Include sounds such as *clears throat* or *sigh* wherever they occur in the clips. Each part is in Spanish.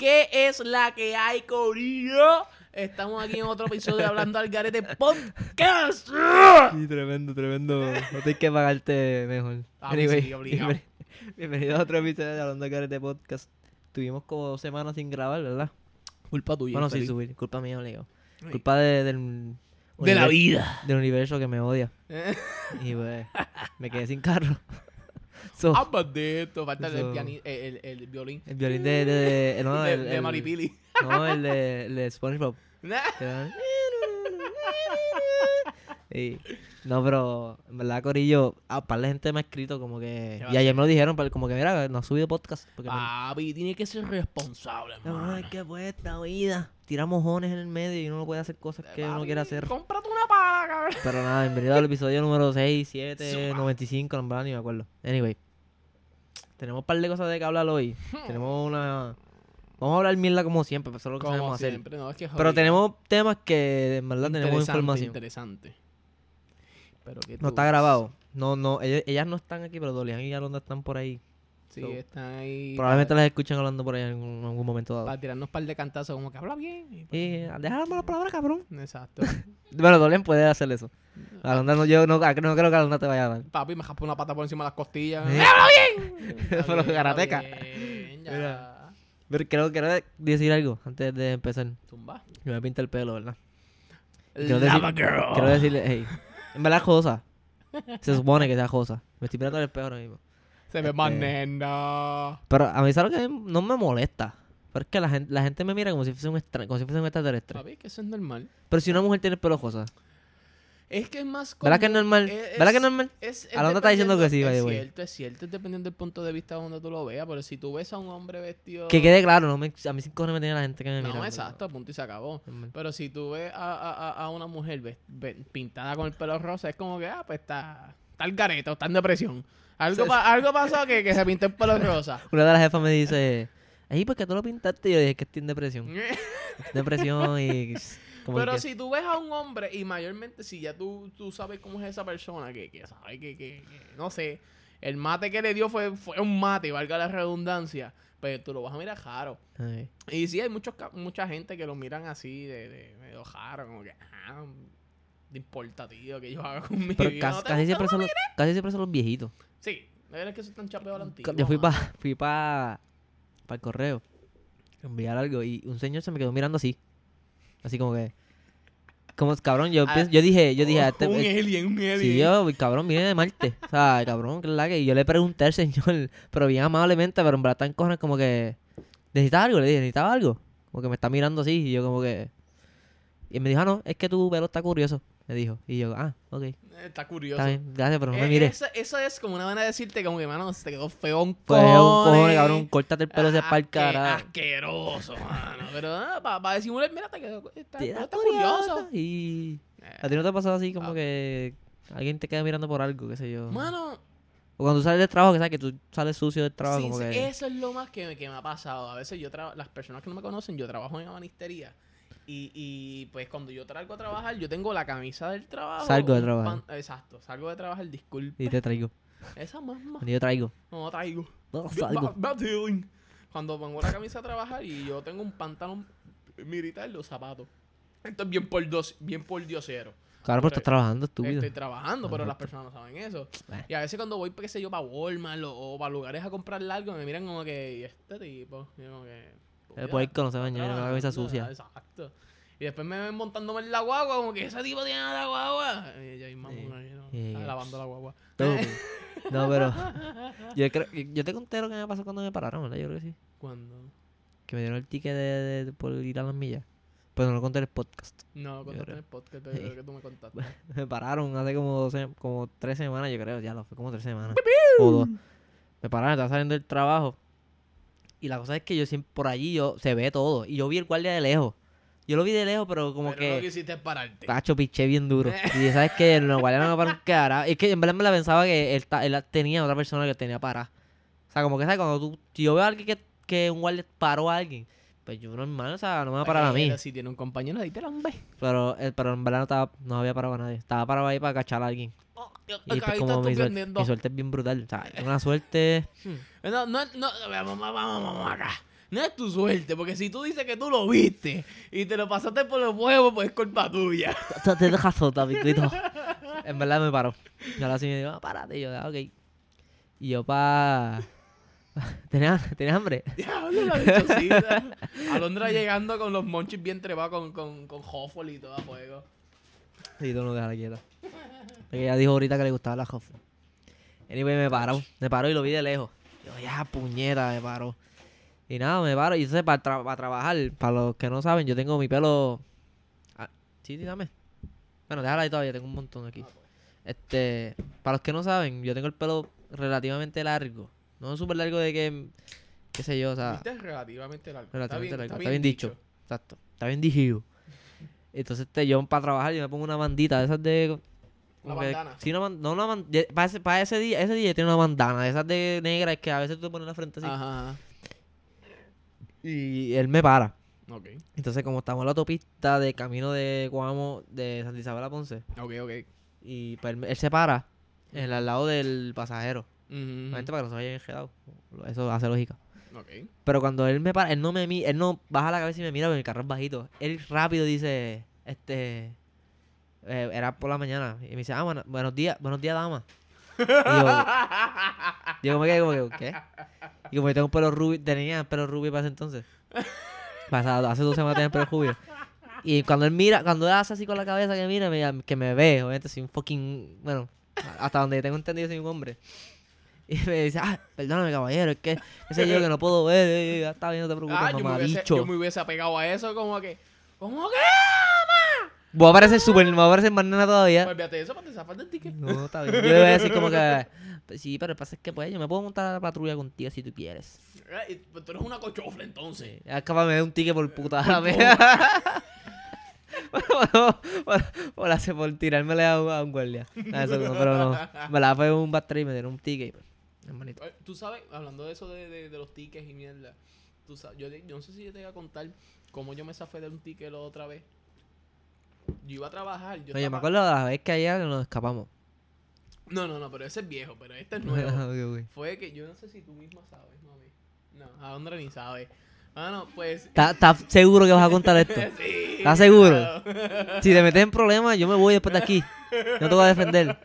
¿Qué es la que hay, Corillo? Estamos aquí en otro episodio de Hablando al Garete Podcast. Sí, tremendo, tremendo. No tienes que pagarte mejor. Ah, pues sí, bienvenido a otro episodio de Hablando de Carete Podcast. Tuvimos como dos semanas sin grabar, ¿verdad? Culpa tuya. bueno, sin infeliz. subir. Culpa mía, obligado. Culpa de- del... De la vida. Del universo que me odia. Y pues, me quedé sin carro. *laughs* So, de esto. Falta el, Eso. piani- el, el, el violín. el violín de... de, de- no, *laughs* de, el, de Maripili. *laughs* No, el de, el de SpongeBob. *laughs* No, pero en verdad, Corillo, a par de gente me ha escrito como que. ¿Qué va Y ayer me lo dijeron, pero como que mira, no ha subido podcast. Porque me- Papi, tiene que ser responsable, No, es que pues esta vida. Tira mojones en el medio y uno no puede hacer cosas que uno quiere hacer. Cómprate una pala, cabrón. Pero nada, bienvenido al episodio número 6, 7, Zumba. 95, no en verdad ni me acuerdo. Anyway. Tenemos un par de cosas de que hablar hoy. tenemos una. Vamos a hablar mierda como siempre, pero eso es lo que Como sabemos hacer. siempre, no, es que Pero tenemos temas que en verdad tenemos información. Interesante. Pero que No está grabado. No, no, ellas, ellas no están aquí, pero Dolian y Alonda están por ahí. Sí, So, están ahí. Probablemente para, las escuchen hablando por ahí en algún, algún momento dado. para tirarnos un par de cantazos, como que habla bien. y pues- Y déjame la palabra, cabrón. Exacto. *laughs* Bueno, Dolian puede hacer eso. Alonda no, yo no, no creo que Alonda te vaya a dar. Papi, me jaspo una pata por encima de las costillas. Eh. ¡Habla bien! *laughs* Pero karateca. Mira. Pero quiero, quiero decir algo antes de empezar. Zumba. Yo me pinta el pelo, ¿verdad? Quiero Lava decir- girl. Quiero decirle, hey, en verdad josa. *laughs* Se supone que sea josa. Me estoy mirando al espejo ahora mismo. Se ve más Este- nena. Pero a mí, ¿sabes lo que no me molesta? Pero es que la gente, la gente me mira como si fuese un, extra, como si fuese un extraterrestre. Papi, que eso es normal. Pero si una mujer tiene el pelo josa, Es que es más ¿verdad que es normal? es- ¿Verdad que es normal? Es, es Alondra está diciendo que sí. Es cierto, es cierto. Es dependiendo del punto de vista donde tú lo veas. Pero si tú ves a un hombre vestido... Que quede claro, no me, a mí sin cojones me tiene la gente que me mira. No, exacto, punto y se acabó. Pero si tú ves a, a- a- a una mujer ve- pintada con el pelo rosa, es como que, ah, pues está, está el gareto, está en depresión. Algo, pa- algo pasó que, que se pintó el pelo rosa. *laughs* Una de las jefas me dice, Ey, ¿por qué tú lo pintaste? Y yo dije que estoy en depresión. *laughs* depresión y... *laughs* Pero que- si tú ves a un hombre, y mayormente si ya tú, tú sabes cómo es esa persona, que, que sabe que, que- que, no sé, el mate que le dio fue, fue un mate, valga la redundancia, pero tú lo vas a mirar raro. Ay. Y sí, hay muchos, mucha gente que lo miran así, de, de medio raro, como que, ah, no importa, tío, que yo haga con mi Pero vida. casi, ¿No te casi siempre son los, casi siempre son los viejitos. Sí, la verdad es que es tan chapeo a la antigua. Yo fui para fui pa, pa el correo enviar algo y un señor se me quedó mirando así. Así como que... Como cabrón, yo, Ah, pienso- yo dije, yo dije, este, un este- alien, un alien. Sí, yo, cabrón, viene de Marte. O sea, *laughs* cabrón, que es la que. Y yo le pregunté al señor, *laughs* pero bien amablemente, pero en verdad tan cojones como que. ¿Necesitas algo? Le dije, ¿necesitas algo? Como que me está mirando así, y yo como que. Y me dijo, ah, no, es que tu pelo está curioso. Me dijo. Y yo, ah, ok. Está curioso. Está bien, gracias, pero no Eh, me mires. Eso, eso es como una manera de decirte como que, mano, se te quedó es un cojones. cojone, cabrón, córtate el pelo ese Ah, pa'l asque- cara. Asqueroso, mano. Pero ah, para disimular, mira, te quedó, está, Te está curioso. curioso. Y. Eh, ¿A ti no te ha pasado así como Ah. que. Alguien te queda mirando por algo, qué sé yo? Mano, O cuando sales del trabajo, que sabes que tú sales sucio del trabajo, sí, como sí, que. eso es lo más que, me- que me ha pasado. A veces yo trabajo, las personas que no me conocen, yo trabajo en abanistería. Y, y pues cuando yo traigo a trabajar, yo tengo la camisa del trabajo. Salgo de trabajar. Exacto, salgo de trabajar, disculpe. Y te traigo. Esa. Y yo traigo. No traigo. No, salgo. Cuando pongo la camisa a trabajar y yo tengo un pantalón militar, los zapatos. Esto es bien por, dos, bien por diosero. Claro, pero estás trabajando, estúpido. Estoy trabajando, pero las personas no saben eso. Eh. Y a veces cuando voy, qué sé yo, para Walmart o, o para lugares a comprar algo, me miran como que, ¿y este tipo? Y como que... El puerco no se baña, mira con la camisa sucia. Exacto. Y después me ven montándome en la guagua, como que ese tipo tiene la guagua. Y ahí. Ah, lavando la guagua. *laughs* No, pero yo creo yo te conté lo que me pasó cuando me pararon, ¿verdad? Yo creo que sí. Cuando... Que me dieron el ticket de, de- por ir a las millas. Pero no lo conté en el podcast. No, contaste en creo. el podcast, pero creo que tú me contaste. *laughs* Me pararon hace como, como tres semanas, yo creo. Ya lo fue como tres semanas. o dos. Me pararon, estaba saliendo del trabajo. Y la cosa es que yo siempre por allí yo se ve todo. Y yo vi el guardia de lejos. Yo lo vi de lejos, pero como pero no que. quisiste pararte. Cacho, piché bien duro. *laughs* Y sabes que el guardia no me paró un cara. Es que en verdad me la pensaba que él, él tenía otra persona que tenía parada. O sea, como que, ¿sabes? Cuando tú, si yo veo a alguien que, que un guardia paró a alguien, pues yo normal, o sea, no me va a parar a mí. Pero Si tiene un compañero, ahí te la. Pero, eh, pero en verdad no, estaba, no había parado a nadie. Estaba parado ahí para cachar a alguien. Y pues como mi, suer- mi suerte es bien brutal. O sea, es una suerte. *laughs* No, no, no, vamos, vamos, vamos acá. no es tu suerte, porque si tú dices que tú lo viste y te lo pasaste por los huevos, pues es culpa tuya. Te- dejas sota, picuito. *laughs* En verdad me paró. Y ahora sí me dijo, párate. Y yo, ah, ok. Y yo, pa. *laughs* ¿Tenía, ¿Tenía hambre? Diablo, la. Alondra llegando con los monchis bien trepados con, con, con y todo a fuego. Sí, tú no dejas quieta. *laughs* Ella dijo ahorita que le gustaba la Hoffman. Anyway, me paró. Me paró y lo vi de lejos. Yo, ya, puñeta, me paró. Y nada, me paro. Y entonces, para, tra- para trabajar, para los que no saben, yo tengo mi pelo. Ah, sí, sí, dame. Bueno, déjala ahí todavía, tengo un montón aquí. Este, para los que no saben, yo tengo el pelo relativamente largo. No súper largo de que, qué sé yo, o sea, Viste, es relativamente largo. relativamente está bien, largo. Está bien, dicho. Exacto. Está bien dicho. Entonces, este, yo para trabajar, yo me pongo una bandita de esas de. Una bandana. Sí, una no una de- Para ese, para ese día, ese día tiene una bandana, de esas de negras que a veces tú te pones en la frente así. Ajá, ajá. Y él me para. Ok, Entonces, como estamos en la autopista de camino de Guamo, de Santa Isabel a Ponce, ok, ok. y pues, él, él se para en el al lado del pasajero. Obviamente para que no se vaya enredado. Eso hace lógica. Ok. Pero cuando él me para, él no me él no baja la cabeza y me mira porque el carro es bajito. Él rápido dice, este, eh, era por la mañana. Y me dice, ah, bueno- buenos días, buenos días, dama. *laughs* Y yo, yo como que, ¿qué? Y como yo tengo un pelo rubio, tenía pelo rubio para ese entonces. Pasado, hace dos semanas tenía pelo rubio. Y cuando él mira, cuando él hace así con la cabeza que mira, me- que me ve, obviamente soy un fucking, bueno, hasta donde tengo entendido soy un hombre. Y me dice, ah, perdóname caballero, es que, sé yo, que no puedo ver, eh, ya está bien, no te preocupes, Ah, yo me, hubiese, mamabicho. yo me hubiese apegado a eso como que... ¿Cómo que? Voy a parecer súper, me voy a parecer más nena todavía. Pues fíjate eso para te zafar del ticket. No, está bien. Yo le voy a decir como que, *laughs* "Pues sí, pero el pasa es que pues yo me puedo montar a la patrulla contigo si tú quieres. Eh, y- pues tú eres una cochofla entonces. Sí. Es capaz me dé un ticket por puta. *laughs* Bueno, por, hacer- por tirármele a un, a un guardia. Eso no, pero no. Me la fue un backstreet y me dieron un ticket. pues, Hermanito. Eh, Tú sabes, hablando de eso de, de, de los tickets y mierda, tú sabes, yo, te- yo no sé si yo te voy a contar cómo yo me zafé de un ticket la otra vez. Yo iba a trabajar. Yo Oye, me estaba- acuerdo de la vez que ayer nos escapamos. No, no, no, pero ese es viejo, pero este es nuevo. *laughs* Fue que yo no sé si tú misma sabes, mami. No, a Ondra ni sabe. Ah, no, pues. ¿Estás seguro que vas a contar *laughs* esto? sí. ¿Estás seguro? claro. Si te metes en problemas, yo me voy después de aquí. No te voy a defender.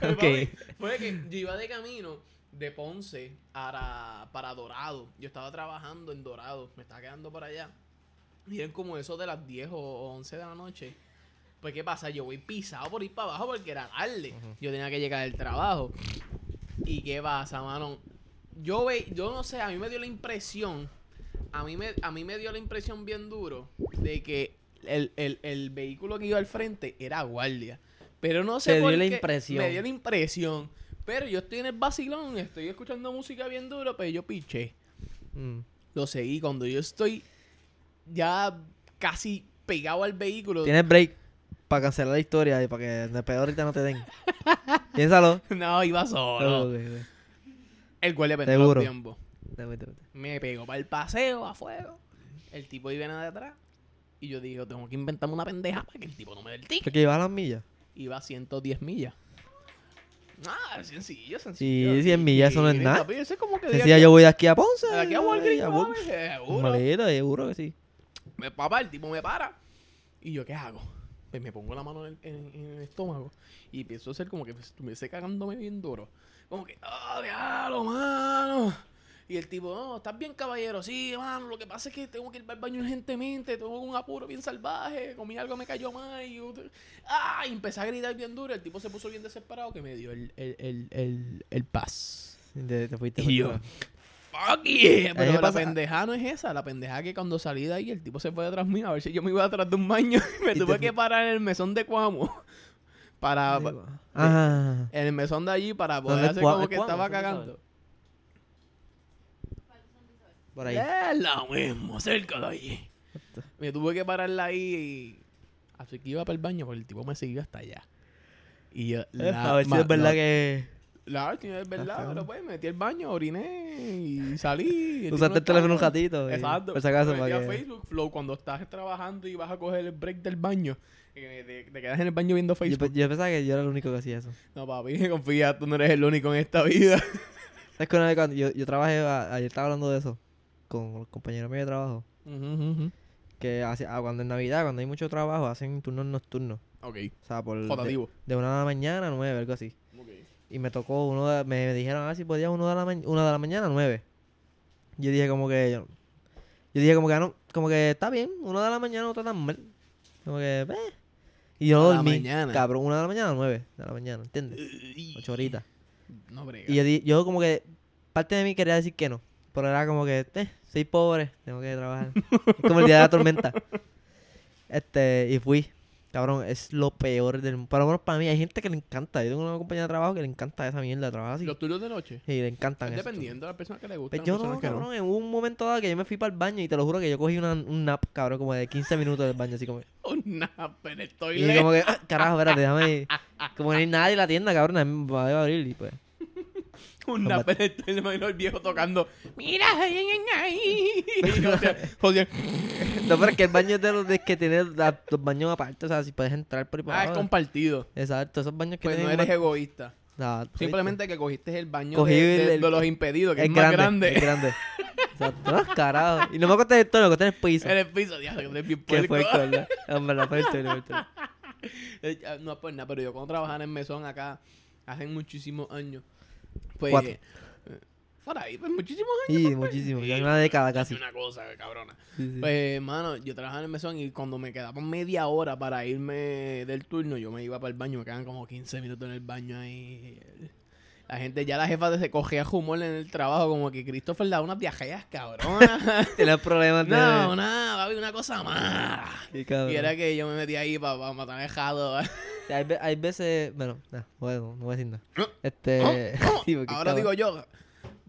Pues, *laughs* Ok. Fue que yo iba de camino de Ponce para, para Dorado. Yo estaba trabajando en Dorado. Me estaba quedando por allá. Y eran como eso de las 10 o 11 de la noche. Pues, ¿qué pasa? Yo voy pisado por ir para abajo porque era tarde. Yo tenía que llegar del trabajo. ¿Y qué pasa, mano? Yo, ve, yo no sé, a mí me dio la impresión. A mí me, a mí me dio la impresión bien duro de que el, el- el vehículo que iba al frente era guardia. Pero no sé Te dio la impresión. Me dio la impresión. Pero yo estoy en el vacilón, estoy escuchando música bien duro, pero yo piché. Mm. Lo seguí cuando yo estoy ya casi pegado al vehículo. Tienes break para cancelar la historia y para que de peor ahorita no te den. *laughs* Piénsalo. No, iba solo. Ok, ok. El guardia perdió vete, vete. Me pegó para el paseo a fuego. El tipo iba de atrás. Y yo dije, tengo que inventarme una pendeja para que el tipo no me dé el ticket. ¿Pero que llevas las millas? Iba a 110 millas. Ah, sencillo, sencillo. Sí, 100 millas, eso no es nada. papi, Eso es como que Decía yo voy de aquí a Ponce. de aquí a Walgreens, a seguro. Maleta, seguro que sí. Me, papá, el tipo me para. Y yo, ¿qué hago? Pues me pongo la mano en el, en- en el estómago. Y empiezo a hacer como que estuviese cagándome bien duro. Como que, ¡ah, diablo, mano! Y el tipo, no, estás bien, caballero. Sí, mano, lo que pasa es que tengo que ir al baño urgentemente. Tengo un apuro bien salvaje. Comí algo, me cayó mal. Y, yo- ¡ah! Y empecé a gritar bien duro. El tipo se puso bien desesperado que me dio el, el, el, el, el paz. Te, te fuiste. Y yo. ¡Fuck yeah! me Pero la pasa- pendeja no es esa. La pendeja que cuando salí de ahí, el tipo se fue detrás mío a ver si yo me iba atrás de un baño. *laughs* Y me Y tuve que parar en el mesón de Cuamo. *laughs* Para. Ajá. En el mesón de allí para ¿Dónde poder hacer como que Cuamo, estaba cagando. Por ahí. Es lo mismo, cerca de allí. Me tuve que pararla ahí y. Así que iba para el baño porque el tipo me siguió hasta allá. Y yo. Eh, *laughs* a ver si es verdad que La es verdad, pero pues metí el baño, oriné y salí. y *laughs* usaste el teléfono un ratito. y- Exacto. Por si acaso, Me metí a. Facebook Flow cuando estás trabajando y vas a coger el break del baño. y Te, te quedas en el baño viendo Facebook. yo pensaba que yo era el único que hacía eso. No, papi, *laughs* confía, tú no eres el único en esta vida. *laughs* Es que una vez cuando yo, yo trabajé, a- ayer estaba hablando de eso. con los compañeros míos de trabajo. Que hace, ah, cuando en Navidad, cuando hay mucho trabajo, hacen turnos nocturnos. Ok. O sea, por de, de una de la mañana a nueve, algo así. Y me tocó uno de, me dijeron, ah, si podía uno de la, una de la mañana nueve. Yo dije como que, yo, yo dije como que, ah, no, como que está bien, uno de la mañana no está tan mal. Como que, eh. Y yo dormí, mañana. cabrón, una de la mañana nueve de la mañana, ¿entiendes? Ocho horitas. No brega. Y yo, yo como que, parte de mí quería decir que no. Pero era como que, eh, soy pobre, tengo que trabajar. *laughs* es como el día de la tormenta. Este, y fui. Cabrón, es lo peor del mundo. Por lo menos para mí, hay gente que le encanta. Yo tengo una compañía de trabajo que le encanta esa mierda de trabajo así. Los turnos de noche. Y le encantan Es eso. dependiendo de la persona que le gusta. Pues yo no, cabrón, en un momento dado que yo me fui para el baño y te lo juro que yo cogí una, un nap, cabrón, como de 15 minutos del baño, así como... *laughs* Un nap en el Y toilet. como que, ah, carajo, espérate, déjame. Como no hay nadie en la tienda, cabrón, me va a abrir y pues... El. Me el viejo tocando. Mira, ay, ay, ay, ay". Y José- José, *laughs* No, pero es que el baño es de los de que tiene la- los baños aparte, o sea, si puedes entrar por ahí Ah, es compartido. Exacto, esos baños que Pues no tienen eres más- egoísta. Nada, Simplemente que cogiste el baño Cogí de, de- el- de los impedidos, que es más grande, es grande. *laughs* Exacto, no, carajo. Y no me acosté en el tono, me acosté en el piso. En el piso, diablo, que eres bien Que fue puerco. el ¿verdad? Hombre, la fue el tono, fue el tono. Eh, ah, No es por nada, pero yo cuando trabajaba en mesón acá, hace muchísimos años, pues... Cuatro. eh, Fuera ahí, pues muchísimos años. Sí, muchísimo, ya una década Casi una cosa, cabrona. Sí, sí. Pues, mano, yo trabajaba en el mesón y cuando me quedaba media hora para irme del turno, yo me iba para el baño, me quedaban como 15 minutos en el baño ahí. La gente, ya la jefa se cogía humor en el trabajo, como que Christopher da unas diajeas, cabrona. *laughs* Tienes problemas de... no, nada, va a haber una cosa mala. Sí. Y era que yo me metía ahí para matar el jado. *laughs* Sí, hay, hay veces... Bueno, no, bueno, no voy a decir nada. No, Este... *laughs* sí, porque, Ahora cabrón. digo yo,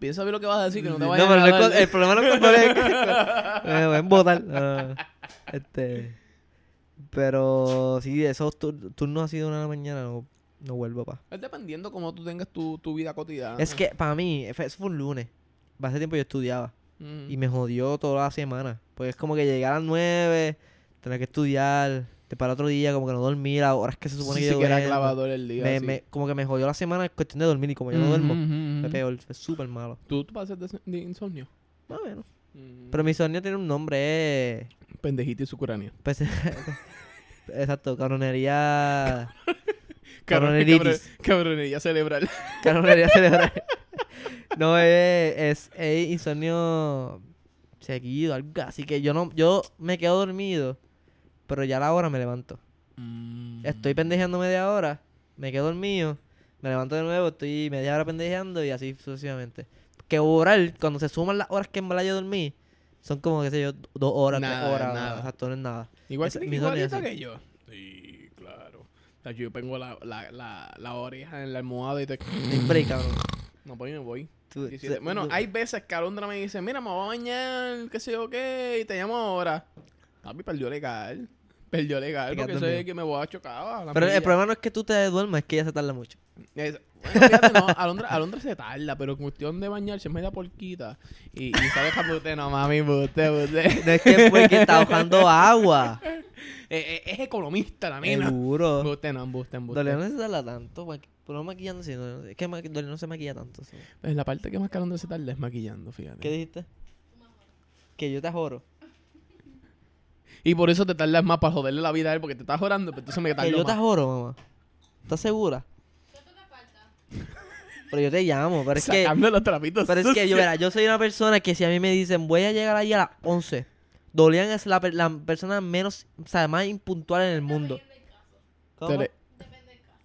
piensa bien lo que vas a decir, que no te Sí, vayas pero a no dar- con- el problema no es con es que- me voy a embotar. Ah, este... Pero sí, esos tur- turnos así de una de la mañana no, vuelvo, pa. Es dependiendo cómo tú tengas tu, tu vida cotidiana. Es que para mí, eso fue un lunes. Hace tiempo yo estudiaba. Ujú. Y me jodió toda la semana. Pues es como que llegar a las 9, tener que estudiar, te para otro día, como que no dormir a horas que se supone Sí, que yo era clavador el día. me, me- Como que me jodió la semana en cuestión de dormir y como yo no Ujú, duermo, ujú, fue ujú. peor, fue súper malo. ¿Tú, tú pases de, de insomnio? Más o menos. Mm. Pero mi sueño tiene un nombre, y su curania. pues, *laughs* exacto, cabronería... Cabroneritis. Cabronería cerebral. Cabronería *laughs* cerebral. no, es, es, es insomnio seguido, algo así que yo no, yo me quedo dormido, pero ya a la hora me levanto. Mm. Estoy pendejeando media hora, me quedo dormido, me levanto de nuevo, estoy media hora pendejeando y así sucesivamente. Que oral, cuando se suman las horas que en verdad yo dormí, son como, qué sé yo, dos horas, Nada, tres horas. nada. Exacto, no es nada. Igual Ese- que es igualito que yo. Sí. O sea, yo pongo la, la, la, la oreja en la almohada y te... Break, cabrón. No, pues yo me voy. Tú- 17. se- Bueno, tú- hay veces que Alondra me dice, mira, me voy a bañar, qué sé yo qué, y te llamo ahora. Papi, perdió legal. Perdió legal, porque dormido. que me voy a chocar. a Pero el problema no es que tú te duermas, es que ella se tarda mucho. Es- bueno, fíjate, no, Alondra, Alondra se tarda, pero en cuestión de bañarse es media porquita. Y, y sabes que no, mami, usted. No es que fue que está ahogando agua. *laughs* Eh, eh, es economista la nena. Seguro. Usted no, usted, Dolly no usted. se tarda tanto. Pero no maquillando así. No, es que ma- no se maquilla tanto. so. Pues la parte que más que Alondra se tarda es maquillando, fíjate. ¿Qué dijiste? Que yo te joro. Y por eso te tardas más para joderle la vida a él, porque te estás orando, pero entonces me Que tardo yo te joro, mamá. ¿Estás segura? Pero yo te llamo. Pero es que, Sacando los trapitos pero es que yo, verá, yo soy una persona que si a mí me dicen voy a llegar ahí a las 11, Dolian es la, per- la persona menos, o sea, más impuntual en el mundo. ¿Cómo?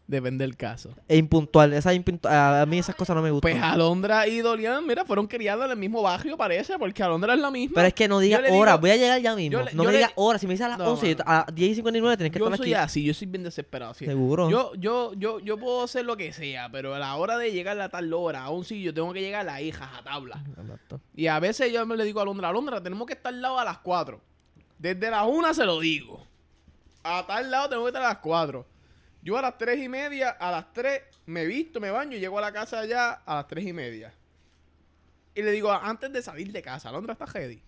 Depende del caso. E impuntual. Esa impuntu- a mí esas cosas no me gustan. Pues Alondra y Dorian, mira, fueron criados en el mismo barrio, parece, porque Alondra es la misma. Pero es que no digas Yo hora, digo- voy a llegar ya mismo. yo le- no yo me le- digas hora, si me dices a las No, 11, yo- a las 10 y 59 tienes que yo estar soy aquí. así, yo soy bien desesperado. sí. Seguro. Yo, yo, yo, yo puedo hacer lo que sea, pero a la hora de llegar a tal hora a un sitio, tengo que llegar a la hija a tabla. Exacto. Y a veces yo me le digo a Alondra, Alondra, tenemos que estar al lado a las 4. Desde las 1 se lo digo. A tal lado tengo que estar a las 4. Yo a las 3 y media, a las 3 me visto, me baño y llego a la casa ya a las 3 y media. Y le digo, antes de salir de casa, Alondra está ready.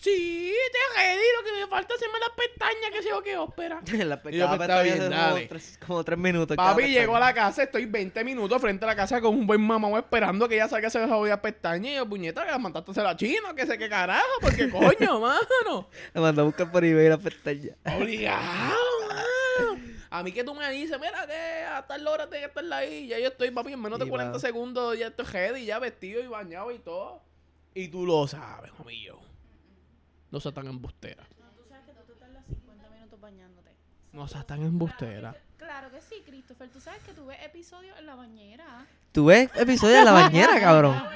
Sí, te ready, lo que me falta es hacerme las pestañas, que sé yo qué ópera. la Y yo, cada pues, está pestaña bien, como dale. tres, como tres minutos. cada Papi, pestaña. llego a la casa, estoy 20 minutos frente a la casa con un buen mamá esperando que ella salga esa jodida pestaña. Y yo, puñeta, que la mandaste a hacer a chino, que sé qué carajo, porque coño, *laughs* mano. Me mandó a buscar por eBay la pestaña. Obligado. A mí que tú me dices, mira que a tal hora tengo que estar ahí. Ya yo estoy, papi, en menos de Sí, 40 va. segundos ya estoy ready, ya vestido y bañado y todo. Y tú lo sabes, mío. No seas tan embustera. No, tú sabes que tú te tardas 50 minutos bañándote. No seas tan embustera. Claro que sí, Christopher. Tú sabes que tú ves episodios en la bañera. ¿Tú ves episodios de la bañera, cabrón? *laughs*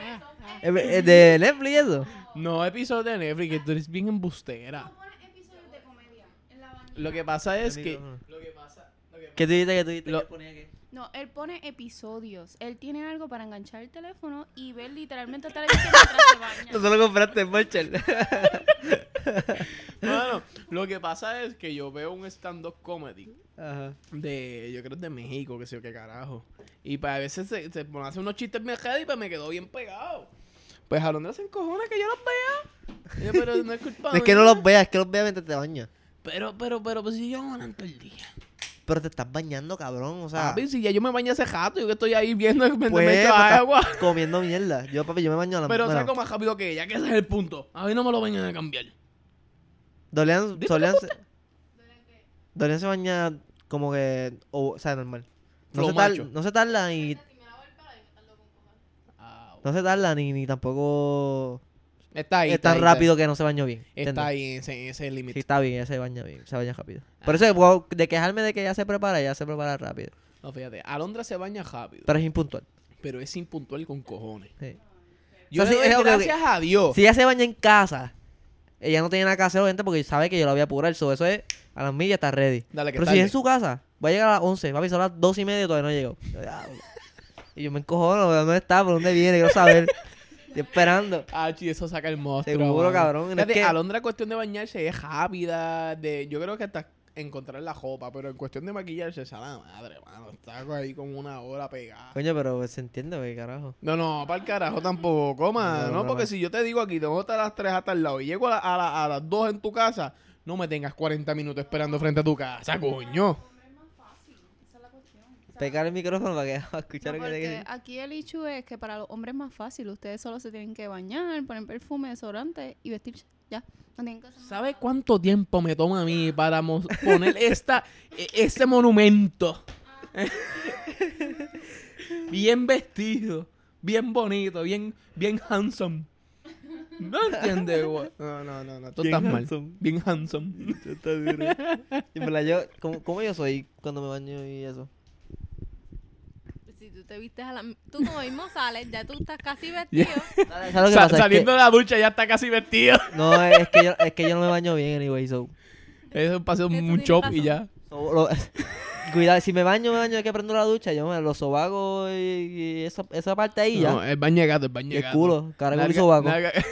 Eh, eh, ¿De Netflix eso? No, episodio de Netflix, que tú eres bien embustera. Pones episodios de comedia en la bañera. Lo que pasa es. Lo que ¿Qué tú dijiste que tú dijiste Lo- ponía? No, él pone episodios. Él tiene algo para enganchar el teléfono y ver literalmente televisión mientras se baña. *laughs* Tú lo compraste en Marshall. Mano, lo que pasa es que yo veo un stand-up comedy Ajá. de, yo creo es de México, que sé yo qué carajo. Y pues a veces se, se pone a hacer unos chistes bien heavy y pues me quedó bien pegado. Pues a dónde hacen cojones que yo los vea. Yo, pero no es culpa *laughs* Es que no los veas, es que los veas mientras te bañas. Pero, pero, pero, pues si yo no todo el día. Pero te estás bañando, cabrón. O sea, Papi, si ya yo me bañé hace rato, yo que estoy ahí viendo *laughs* mientras pues, me echo agua. *laughs* comiendo mierda. Yo, papi, yo me baño a la Pero bueno, salgo más rápido que ella, que ese es el punto. A mí no me lo vengan a cambiar. Dolian, Dime Solian se, Dolian se baña como que, o, o sea, normal. No se, tar- macho. no se tarda ni, no se tarda ni, ni tampoco Está ahí. es está tan ahí, rápido que no se bañó bien. Está, ahí en ese, ese Sí, límite. está bien, ella se baña bien, se baña rápido. Por eso, de quejarme de que ella se prepara, ella se prepara rápido. No, fíjate, Alondra se baña rápido, Pero es impuntual. pero es impuntual con cojones. Sí. Yo O sea, le sí, doy es ok, ok. gracias a Dios. Si ella se baña en casa, ella no tiene nada que hacer, obviamente, porque sabe que yo la voy a apurar. So, eso es, a las millas está ready. Dale, que Pero si es en su casa, va a llegar a las 11, papi, son las 2 y media y todavía no llegó. Y yo me encojono, ¿dónde está? ¿Por dónde viene? Quiero saber. *laughs* Estoy esperando. Ah, chi, eso saca el monstruo. Seguro, cabrón. Es que- Alondra, cuestión de bañarse es rápida. De, yo creo que hasta encontrar la jopa, pero en cuestión de maquillarse, esa la madre, mano. Está ahí con una hora pegada. Coño, pero se entiende, güey, carajo. No, no, para el carajo tampoco, mano. No, no, porque si yo te digo aquí, tengo que estar a las 3 hasta el lado y llego a, la- a la- a las 2 en tu casa, no me tengas 40 minutos esperando frente a tu casa, coño. Es más fácil. Esa es la cuestión. O sea, Pegar el micrófono para que *laughs* para escuchar no, lo que te aquí el issue es que para los hombres es más fácil. Ustedes solo se tienen que bañar, poner perfume, desodorante y vestirse. Ya. No tienen que ¿Sabe nada. cuánto tiempo me toma a mí para poner esta, e- este monumento? *laughs* bien vestido, bien bonito, bien, bien handsome. No entiendes, *laughs* güey. No, no, no, no. Tú Bien estás handsome. mal. Bien handsome. Está duro. Y en verdad, yo, ¿cómo, cómo yo soy cuando me baño y eso? Tú te vistes a la... Tú como mismo sales, ya tú estás casi *laughs* vestido. ¿Sabes lo que Sa- pasa? Es saliendo que- de la ducha ya está casi vestido. *laughs* no, es que, yo, es que yo no me baño bien, anyway, so. Eso es paseo Eso un tiene chop y ya. so, lo- *laughs* cuidado, si me baño, me baño, hay que prender la ducha, yo me los sobacos y, y esa, esa parte ahí No, ya. el baño gato, el baño y el gato. culo, cara y Nalga- sobaco. nalga- Él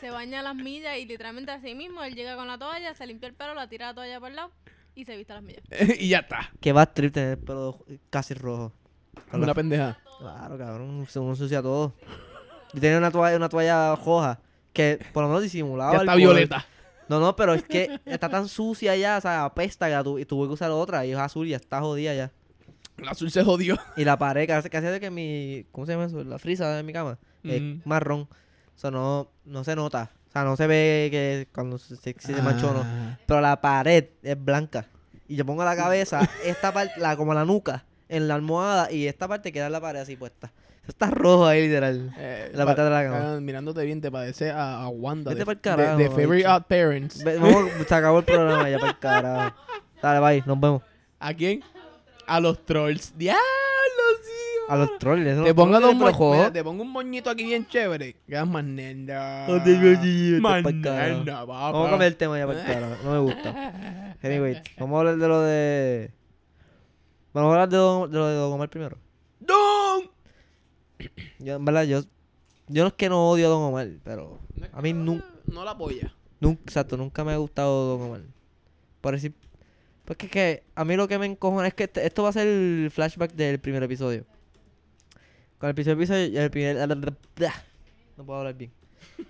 se baña a las millas y literalmente así mismo, él llega con la toalla, se limpia el pelo, la tira la toalla por el lado y se viste a las millas. y ya está. Que va trip tener el pelo casi rojo. Una la- pendeja. Claro, cabrón, se uno ensucia todo. Yo tenía una toalla, una toalla roja que por lo menos disimulaba Ya está violeta. No, no, pero es que está tan sucia ya, o sea, apesta que tu- y tuve que usar otra y es azul y ya está jodida ya. El azul se jodió. Y la pared, casi, casi hace que mi, ¿cómo se llama eso? La frisa de mi cama es marrón. O sea, no, no se nota. O sea, no se ve que cuando se, se, se manchó o no. Ah. Pero la pared es blanca. Y yo pongo la cabeza, esta parte, la, como la nuca, en la almohada y esta parte queda en la pared así puesta. Eso está rojo ahí, literal. Eh, La pa- parte de la cama. ah, mirándote bien, te parece a, a Wanda. Vete de, pa'l de- carajo, de Favorite. Odd Parents. Ve- vamos, se acabó el programa ya para el carajo. Dale, bye, nos vemos. ¿A quién? A los trolls. ¡Diablo, sí! A los trolls. esos Te pongo, trolls dos mira, te pongo un moñito aquí bien chévere. Quedas más nena. No Más nena, papá. Vamos a cambiar el tema ya para el carajo. No me gusta. *laughs* Anyway, vamos a hablar de lo de. Vamos a hablar de lo de, lo de Don Omar primero. ¡Don! Yo, en verdad, yo. Yo no es que no odio a Don Omar, pero. A mí nunca. No la apoya. Nunca, exacto, nunca me ha gustado Don Omar. Por decir. Porque es que a mí lo que me encojona es que este- esto va a ser el flashback del primer episodio. Con el primer episodio. El primer, no puedo hablar bien.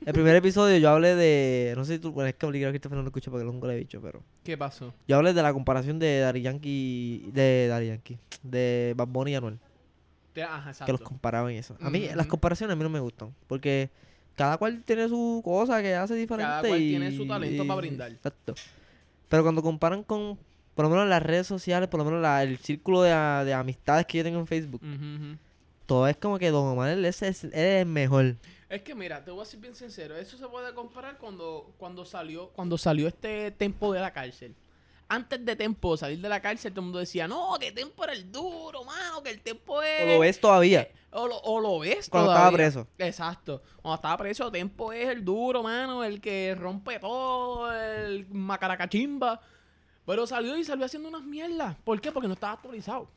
El primer episodio yo hablé de. No sé si tú. Bueno, es que obligado a Christopher no lo escucha porque nunca lo he dicho, pero. ¿Qué pasó? Yo hablé de la comparación de Daddy Yankee. De Daddy Yankee. De Bad Bunny y Anuel. Ajá, Que los exacto. comparaban y eso. A mí, las comparaciones a mí no me gustan. Porque cada cual tiene su cosa que hace diferente. Cada cual y- tiene su talento y- para brindar. Exacto. Pero cuando comparan con. Por lo menos las redes sociales, por lo menos la- el círculo de, de amistades que yo tengo en Facebook. Ujú. Todo es como que Don Omar es, es, él es el mejor. Es que mira, te voy a ser bien sincero, eso se puede comparar cuando, cuando salió, cuando salió este Tempo de la cárcel. Antes de Tempo salir de la cárcel, todo el mundo decía, no, que Tempo era el duro, mano, que el Tempo es... O lo ves todavía. eh, o, lo, o lo ves Cuando estaba preso. Exacto. Cuando estaba preso, Tempo es el duro, mano, el que rompe todo, el macaracachimba. Pero salió y salió haciendo unas mierdas. ¿Por qué? Porque no estaba actualizado.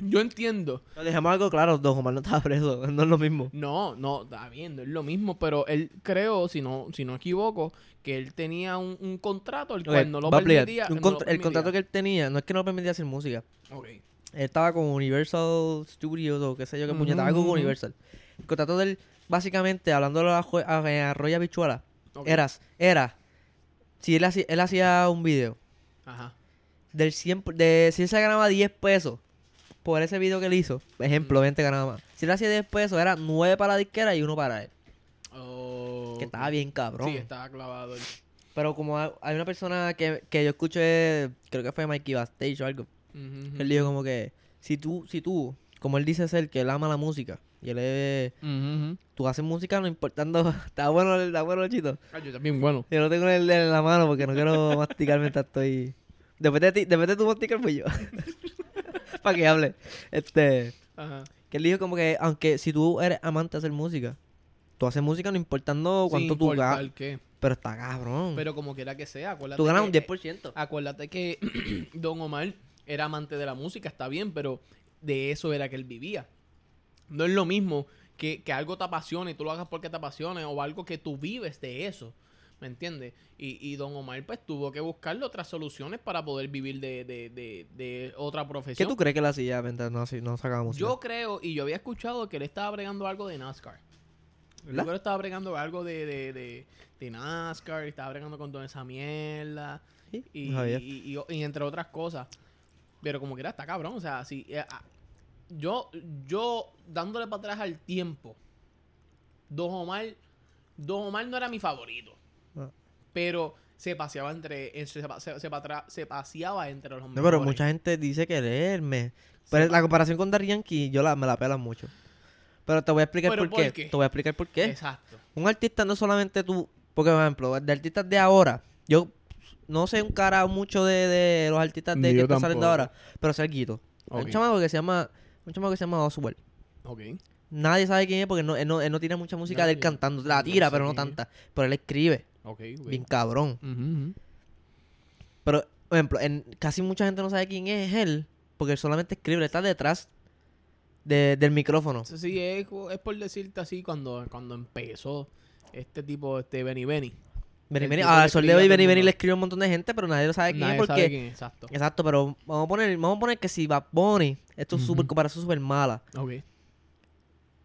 Yo entiendo. Pero dejemos algo claro, Don Omar no estaba preso, *laughs* no es lo mismo. No, no, está bien, no es lo mismo, pero él creo, si no, si no equivoco, que él tenía un, un contrato el cual no lo permitía. Un no lo contra- el contrato que él tenía, no es que no lo permitía hacer música. Ok. Él estaba con Universal Studios o qué sé yo, Ujú, puñetaba algo con. Universal. El contrato de él, básicamente, hablando a, a, a Roya Bichuela, ok. eras, era, si él hacía, él hacía un video, Ajá. del 100, por- de, si él se ganaba 10 pesos por ese video que él hizo, ejemplo, 20 ganaba más. Si él hacía 10 pesos, era 9 para la disquera y uno para él. Oh, Que estaba bien cabrón. Sí, estaba clavado. Pero como hay una persona que, que yo escuché, creo que fue Mikey Bastage o algo, él dijo como que, si tú, si tú, como él dice ser, que él ama la música, y él es, ujú. tú haces música no importando, *laughs* está bueno, el- está bueno, chito. Ah, yo también, bueno. Yo no tengo el en la mano porque no quiero *laughs* masticar mientras estoy... Después de ti, después de tu masticar fui yo. *laughs* *laughs* Para que hable. Este, Ajá. que él dijo como que, aunque si tú eres amante de hacer música, tú haces música no importando cuánto Sin tú ganas. Pero está cabrón. Pero como quiera que sea, acuérdate tú ganas un 10%. Acuérdate que *clears throat* Don Omar era amante de la música, está bien, pero de eso era que él vivía. No es lo mismo que, que algo te apasione y tú lo hagas porque te apasione o algo que tú vives de eso. ¿Me entiendes? Y, y Don Omar pues tuvo que buscarle otras soluciones para poder vivir de, de, de, de otra ¿Qué profesión. tú crees que él hacía mientras no, no sacaba música? Yo creo, y yo había escuchado que él estaba bregando algo de NASCAR. Yo que él estaba bregando algo de, de, de, de NASCAR, estaba bregando con toda esa mierda. Sí, Y, y- entre otras cosas. Pero como quiera, está cabrón. O sea, si, eh, ah, yo, yo dándole para atrás al tiempo, Don Omar, Don Omar no era mi favorito. Pero se paseaba entre, en- se, pa- se- se patra- se paseaba entre los No, mejores. pero mucha gente dice que él es el me- Pero Sí. la comparación con Daddy Yankee, yo la, me la pelan mucho. Pero te voy a explicar ¿Pero por, por qué. qué? Te voy a explicar por qué. Exacto. Un artista no solamente tú. Porque, por ejemplo, de artistas de ahora, yo no sé un cara mucho de, de los artistas de Ni que están saliendo ahora, pero sé Guito. Un chamaco que se llama, un chamaco que se llama Oswald. Ok. Nadie sabe quién es porque no, él, no, él no tiene mucha música de él Nadie. cantando. La No tira, sé pero no tanta. Pero él escribe. Ok. ok. Bien cabrón. Pero, por ejemplo, en, casi mucha gente no sabe quién es él porque él solamente escribe. Él está detrás de- del micrófono. Sí, es, es por decirte así cuando, cuando empezó este tipo, este Benny Benny. Benny Benny, al que sol de hoy Benny Benny le escribe a un montón de gente, pero nadie lo sabe quién Nadie es porque... sabe quién exacto. Exacto, pero vamos a poner, vamos a poner que si Bad Bunny, esto es súper comparación súper mala. Ok.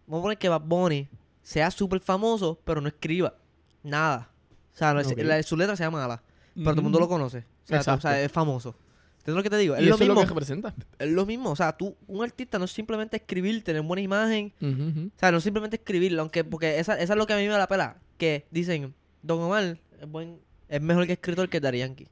Vamos a poner que Bad Bunny sea súper famoso, pero no escriba nada. O sea, no es- la- su letra sea mala, pero todo el mundo lo conoce. O sea, Exacto. o sea, es famoso. ¿Entiendes lo que te digo? Y Es lo eso es mismo. lo que representa. Es lo mismo. O sea, tú, un artista no es simplemente escribir, tener buena imagen. Ujú, ujú. O sea, no es simplemente escribirlo, aunque, porque esa, esa es lo que a mí me da la pela. Que dicen, Don Omar es, buen, es mejor que escritor que Daddy Yankee.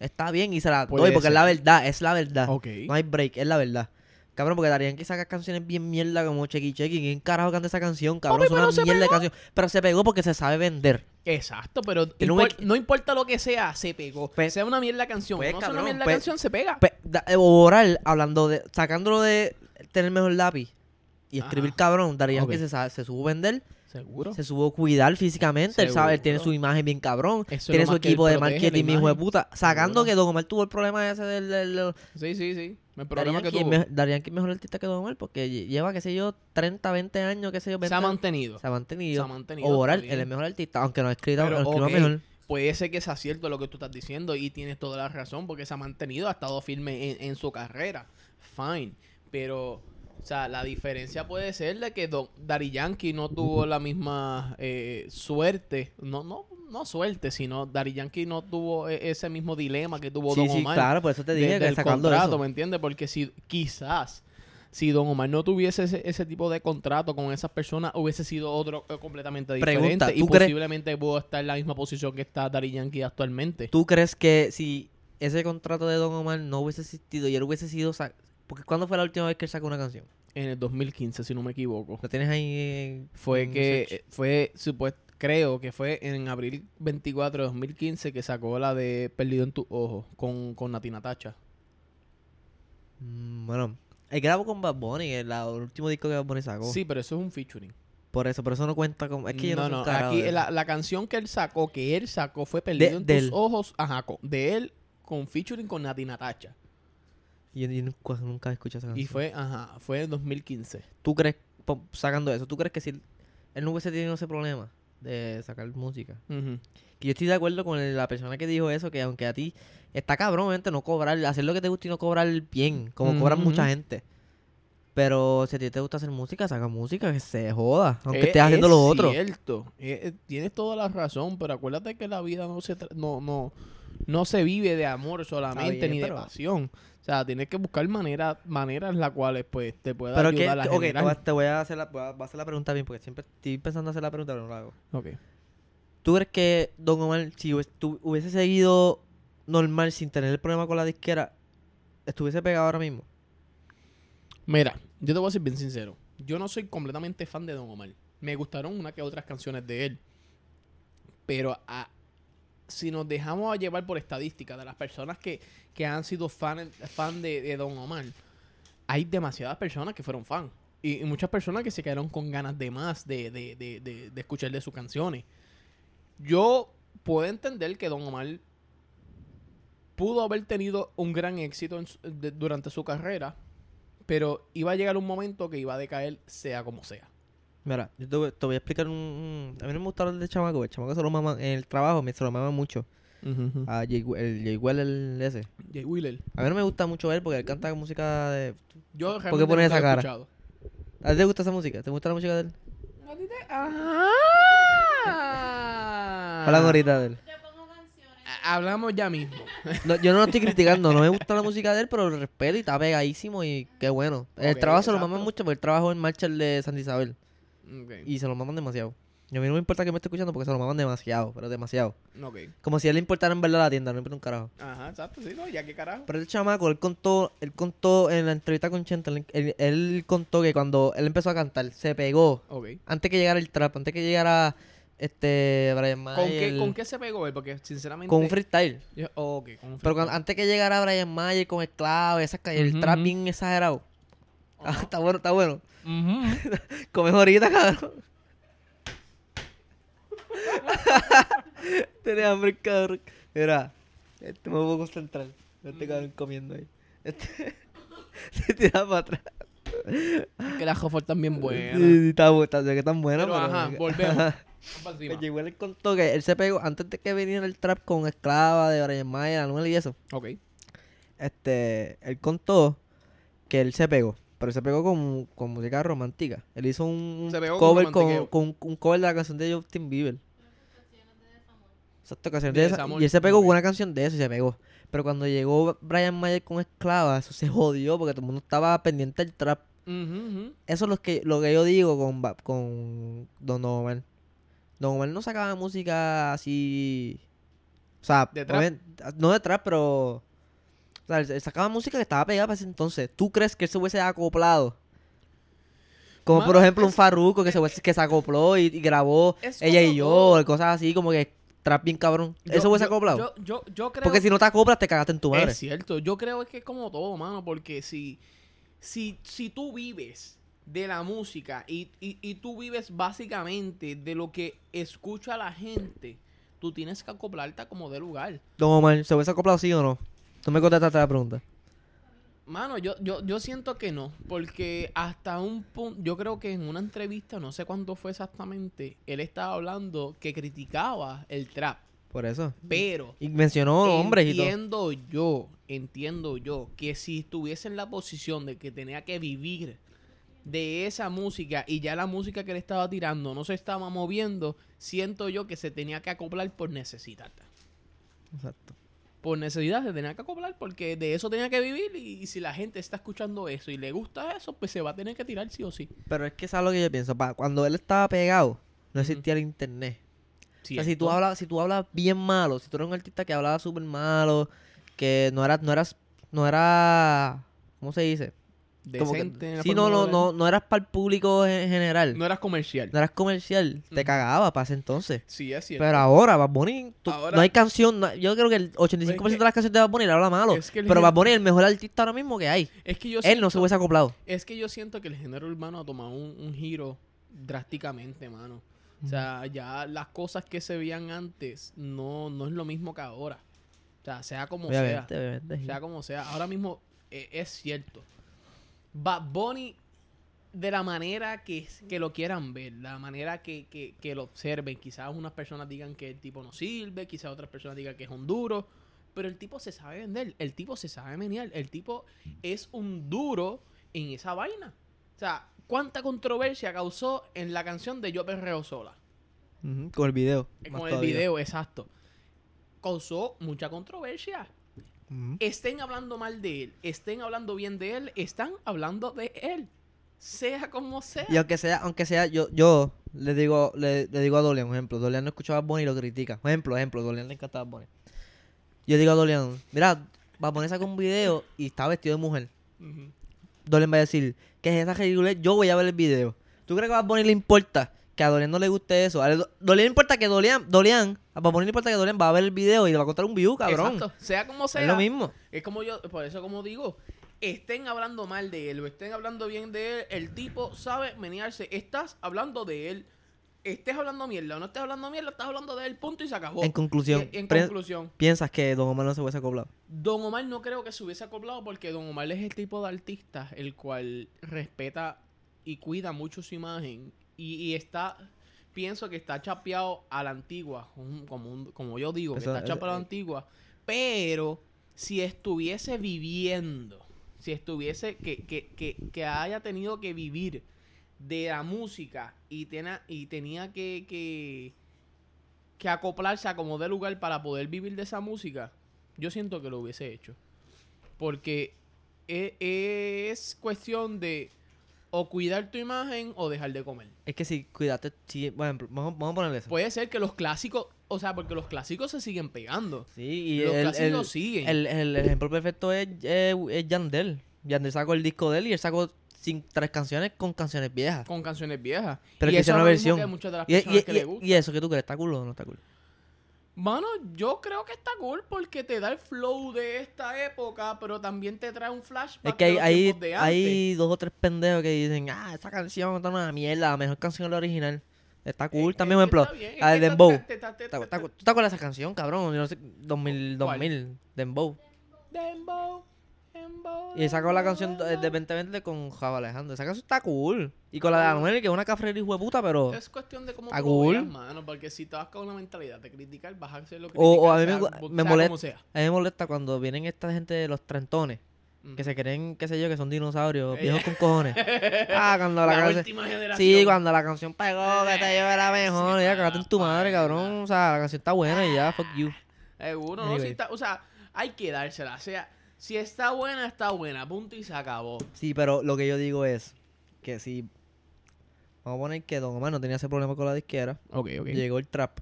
Está bien y se la Puede doy porque es la verdad, es la verdad. Ok. No hay break, es la verdad. Cabrón, porque Daddy Yankee saca canciones bien mierda como Chequi Chequi. ¿Quién carajo canta esa canción? Cabrón, Papi, es una mierda de canción. Pero se pegó porque se sabe vender. Exacto, pero impor- no importa lo que sea, se pegó. Pues- sea una mierda canción, pues, no sea una cabrón, mierda pues- canción, se pega. Pe- da- eh, Oral, hablando de. Sacándolo de tener mejor lápiz y escribir Ajá. cabrón, Yankee Ok. se, sabe- se supo vender, Seguro. se supo cuidar físicamente. Él sabe, él tiene su imagen bien cabrón. Eso tiene su que equipo de marketing, mi hijo de puta. Sacando Seguro. que Don Omar tuvo el problema ese del. del, del- Sí, sí, sí. El problema que tuvo me- Daddy Yankee es mejor artista que Don Omar porque lle- lleva, qué sé yo, 30, 20 años, qué sé yo, 20 se ha mantenido. Se ha mantenido. Se ha mantenido, Oral, está él es mejor artista, aunque no ha escrito, Pero, no escriba mejor. Puede ser que sea cierto lo que tú estás diciendo y tienes toda la razón porque se ha mantenido, ha estado firme en, en su carrera. Fine. Pero O sea, la diferencia puede ser de que Don, Daddy Yankee no tuvo la misma eh, suerte. No, no, no suerte, sino Daddy Yankee no tuvo e- ese mismo dilema que tuvo Sí, Don sí, Omar. claro, por eso te de- dije que del sacando contrato, eso. ¿me entiendes? Porque si quizás si Don Omar no tuviese ese, ese tipo de contrato con esas personas, hubiese sido otro eh, completamente diferente Pregunta, y ¿tú crees- posiblemente pudo estar en la misma posición que está Daddy Yankee actualmente. ¿Tú crees que si ese contrato de Don Omar no hubiese existido y él hubiese sido... Porque ¿cuándo fue la última vez que él sacó una canción? En el 2015, si no me equivoco. ¿Lo tienes ahí? en- Fue que search? eh, fue supuest- creo que fue en abril 24 de 2015 que sacó la de Perdido en tus ojos con, con Natina Tacha. Mm, bueno, él grabó con Bad Bunny, el, último disco que Bad Bunny sacó. Sí, pero eso es un featuring. Por eso, pero eso no cuenta como... Es que yo no, no, no, aquí la, la canción que él sacó, que él sacó fue Perdido en tus ojos, ajá, con- de él con featuring con Natina Tacha. Yo, yo nunca, nunca escuché esa canción. Y fue, ajá, fue en 2015. ¿Tú crees, sacando eso, tú crees que si él, él no hubiese tenido ese problema de sacar música? Ujú. Que yo estoy de acuerdo con el- la persona que dijo eso, que aunque a ti está cabrón, obviamente, no cobrar, hacer lo que te gusta y no cobrar bien, como cobran mucha gente. Pero si a ti te gusta hacer música, saca música, que se joda, aunque Es- estés haciendo es lo otro. cierto. Eh, eh, tienes toda la razón, pero acuérdate que la vida no se no, no, no se vive de amor solamente bien, ni de pasión. O sea, tienes que buscar maneras maneras las cuales pues te pueda Pero que, ayudar a ok, te voy generar. a- te voy a hacer la, voy a hacer la pregunta bien, porque siempre estoy pensando hacer la pregunta, pero no la hago. Ok. ¿Tú crees que Don Omar, si tú- hubiese seguido normal sin tener el problema con la disquera, estuviese pegado ahora mismo? Mira, yo te voy a ser bien sincero. Yo no soy completamente fan de Don Omar. Me gustaron una que otras canciones de él. Pero a- si nos dejamos a llevar por estadísticas de las personas que, que han sido fan, fan de, Don Omar, hay demasiadas personas que fueron fan. Y, muchas personas que se quedaron con ganas de más de, de, de, de, escuchar de sus canciones. Yo puedo entender que Don Omar pudo haber tenido un gran éxito durante su carrera, pero iba a llegar un momento que iba a decaer sea como sea. Mira, yo te voy, te voy a explicar un, un- A mí no me gusta hablar de chamaco, el chamaco se lo mama... En el trabajo me se lo mama mucho. A Jay, el Jay Well, el ese. Jay Wheeler. A mí no me gusta mucho él porque él canta música de... Yo qué realmente pones esa cara? escuchado. ¿A ti te gusta esa música? ¿Te gusta la música de él? Ajá. *laughs* Hablan ahorita de él. A- Hablamos ya mismo. *laughs* No, yo no lo estoy criticando, no me gusta la música de él, pero lo respeto y está pegadísimo y qué bueno. El trabajo se lo maman mucho porque él trabajó en Marshall de Santa Isabel Y se lo maman demasiado. Y a mí no me importa que me esté escuchando porque se lo maman demasiado, pero demasiado. Como si a él le importara en verdad la tienda, no me importa un carajo. Ajá, exacto, sí, no, ya que carajo. Pero el chamaco, él contó, él contó en la entrevista con Chente, él, él- él contó que cuando él empezó a cantar, se pegó antes que llegara el trap, antes que llegara este Brian ¿Con qué, Mayer, ¿Con qué se pegó él? Porque sinceramente. con un freestyle. Yo- ok, con un Pero cuando- antes que llegara Brian Mayer con Esclavo, esas ca- el trap bien exagerado. Ah, está bueno, está bueno. Ujú. *laughs* Comes ahorita, cabrón. *laughs* Tenía hambre, cabrón. Mira, este me puedo concentrar. Este cabrón comiendo ahí. Este *laughs* se tira para atrás. que las Jofford también Sí, buenas. sí, está, que están buenas, Pero, pero... ajá, volvemos. Pues llegó él contó que él se pegó antes de que viniera el trap con Esclava de Brian Mayer, Anuel y eso. Ok. Este, él contó que él se pegó, pero se pegó con, con música romántica. Él hizo un cover con, con, un cover de la canción de Justin Bieber. Exacto, canción De de esa- desamor. Y él se pegó una canción de eso y se pegó. Pero cuando llegó Brian Mayer con Esclava, eso se jodió porque todo el mundo estaba pendiente del trap. Eso es lo que, lo que yo digo con, con Don Omar. Don Omar no sacaba música así. O sea, ¿De trap? no de trap, pero. O sea, sacaba música que estaba pegada para ese entonces. ¿Tú crees que él se hubiese acoplado? Como por ejemplo un es- Farruko que se, hubiese- que se acopló y, y grabó Es ella y yo, cosas así, como que trap bien cabrón. Yo- ¿Eso hubiese yo- acoplado? Yo, yo, creo Porque si no te acoplas, te cagaste en tu madre. Es cierto, yo creo que es como todo, mano, porque si, si, si tú vives de la música y, y, y tú vives básicamente de lo que escucha la gente, tú tienes que acoplarte a como de lugar. Don Omar, ¿se hubiese acoplado sí o no? No me contestaste la pregunta. Mano, yo, yo, yo siento que no, porque hasta un punto, yo creo que en una entrevista, no sé cuándo fue exactamente, él estaba hablando que criticaba el trap, Por eso. pero Y mencionó hombres y todo. entiendo yo, entiendo yo, que si estuviese en la posición de que tenía que vivir de esa música y ya la música que le estaba tirando no se estaba moviendo, siento yo que se tenía que acoplar por necesidad. Exacto. Por necesidad se tenía que acoplar porque de eso tenía que vivir y, y si la gente está escuchando eso y le gusta eso, pues se va a tener que tirar sí o sí. Pero es que es lo que yo pienso. pa, cuando él estaba pegado, no existía el internet. O sea, si tú hablas, si tú hablas bien malo, si tú eres un artista que hablaba súper malo, que no era, no eras, no era, ¿cómo se dice? Que- Decente sí, no, no, no, no eras para el público en general. No No, eras comercial. eras comercial, te cagaba para ese entonces. Sí, es cierto. Pero ahora, Bad Bunny, tú- Ahora- no hay canción, no- yo creo que el 85% Es que- de las canciones de Bad Bunny le habla malo. es que pero Bad Bunny es el mejor artista ahora mismo que hay. es que yo Él no se hubiese acoplado. Es que yo siento que el género urbano ha tomado un, un giro drásticamente, mano. O sea, ya las cosas que se veían antes no, no es lo mismo que ahora. O sea, sea como Obviamente, sea. obviamente. sí. Sea como sea. Ahora mismo eh, es cierto. Bad Bunny, de la manera que, que lo quieran ver, la manera que, que, que lo observen, quizás unas personas digan que el tipo no sirve, quizás otras personas digan que es un duro, pero el tipo se sabe vender, el tipo se sabe menear, el tipo es un duro en esa vaina. O sea, ¿cuánta controversia causó en la canción de Yo Perreo Sola? Con el video. Eh, Con el todavía. video, exacto. Causó mucha controversia. Estén hablando mal de él, estén hablando bien de él, están hablando de él. Sea como sea. Y aunque sea, aunque sea, yo, yo le digo, le, le digo a Dolian, un ejemplo, Dolian no escuchaba a Bunny y lo critica. Un ejemplo, ejemplo, Dolian le encantaba Bad Bunny. Yo digo a Dolian, mira, Bad Bunny sacó un video y está vestido de mujer. Ujú. Dolian va a decir, ¿qué es esa ridiculez? Yo voy a ver el video. ¿Tú crees que a Bunny le importa que a Dolian no le guste eso? A Dolian importa que Dolian, Dolian, a Bunny le importa que Dolian va a ver el video y le va a contar un view, cabrón. Exacto. Sea como sea. Es lo mismo. Es como yo, por eso como digo, estén hablando mal de él o estén hablando bien de él, el tipo sabe menearse. Estás hablando de él, estés hablando mierda o no estés hablando mierda, estás hablando de él, punto y se acabó. En conclusión, en pre- conclusión, piensas que Don Omar no se hubiese acoplado. Don Omar no creo que se hubiese acoplado porque Don Omar es el tipo de artista el cual respeta y cuida mucho su imagen y, y está, pienso que está chapeado a la antigua, un- como, un- como yo digo, que está chapeado a la eh, antigua, pero si estuviese viviendo, si estuviese, que, que, que, que haya tenido que vivir de la música y, tena- y tenía que, que, que acoplarse a como de lugar para poder vivir de esa música, yo siento que lo hubiese hecho. Porque e- es, cuestión de o cuidar tu imagen o dejar de comer. Es que si cuídate, si, ejemplo, vamos, vamos a ponerle eso. Puede ser que los clásicos, o sea, porque los clásicos se siguen pegando. Sí, y los el, clásicos el- siguen. el- el ejemplo perfecto es, es, es Yandel. Yandel sacó el disco de él y él sacó sin, tres canciones con canciones viejas. con canciones viejas. Pero y que eso es una versión. que a muchas de las Y, y- que y- y eso, ¿qué tú crees? ¿Está cool o no está cool? Mano, yo creo que está cool porque te da el flow de esta época, pero también te trae un flashback Es que hay, de hay, de hay dos o tres pendejos que dicen, ah, esa canción está una mierda, la mejor canción es la original. Está cool. Eh, También, es por ejemplo, es la de Dembow. te- te- te- ¿Te, te- te- ¿Tú te acuerdas de esa canción, cabrón? Yo no sé, 2000, ¿Cuál? 2000, Dembow. Dembow, Dembow, Y sacó la canción de Dembow. 2020 con Java Alejandro. Esa canción está cool. Y con la de Anuel, que es una cafrera hijo de puta, pero... Es cuestión de cómo ¿A tú lo cool? veas, mano, porque si te vas con una mentalidad de criticar, vas a hacerlo O, o a mí me, sea- me como molesta, sea. a mí me molesta cuando vienen esta gente de los trentones, que se creen, qué sé yo, que son dinosaurios, Eh. viejos con cojones. *laughs* Ah, cuando la, La canción... Sí, cuando la canción pegó, que te yo era mejor, Sí, ya, cagate en tu madre, cabrón. O sea, la canción está buena y ya, fuck you. Seguro, ¿no? Si está- o sea, hay que dársela. O sea, si está buena, está buena. Punto y se acabó. Sí, pero lo que yo digo es que si... Vamos a poner que Don Omar no tenía ese problema con la disquera, Ok, ok. llegó el trap.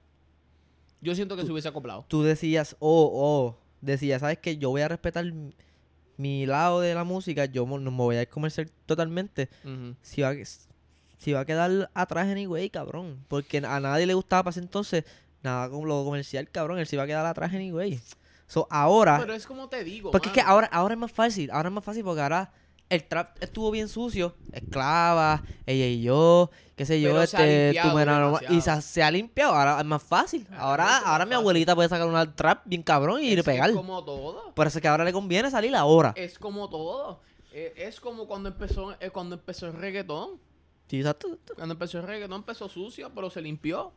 Yo siento que se hubiese acoplado. Tú decías, oh, oh, decías, ¿sabes qué? Yo voy a respetar mi- lado de la música, yo no me voy a ir comercial totalmente. Si va, a- si va a quedar atrás anyway, cabrón. Porque a nadie le gustaba para ese entonces nada con lo comercial, cabrón. Él se iba a quedar atrás anyway. So, ahora... Pero es como te digo. Porque es que ahora, ahora es más fácil, ahora es más fácil porque ahora el trap estuvo bien sucio, esclava, ella y yo, qué sé yo, Pero se este, enamoras- y se, ha- se ha limpiado, ahora es más fácil. Ahora Ahora, mi fácil. abuelita puede sacar una trap bien cabrón y es, pegar. Es como todo. Por eso es que ahora le conviene salir ahora. Es como todo. Eh, Es como cuando empezó, eh, cuando empezó el reggaetón. Sí, exacto. Cuando empezó el reggaetón empezó sucio, pero se limpió.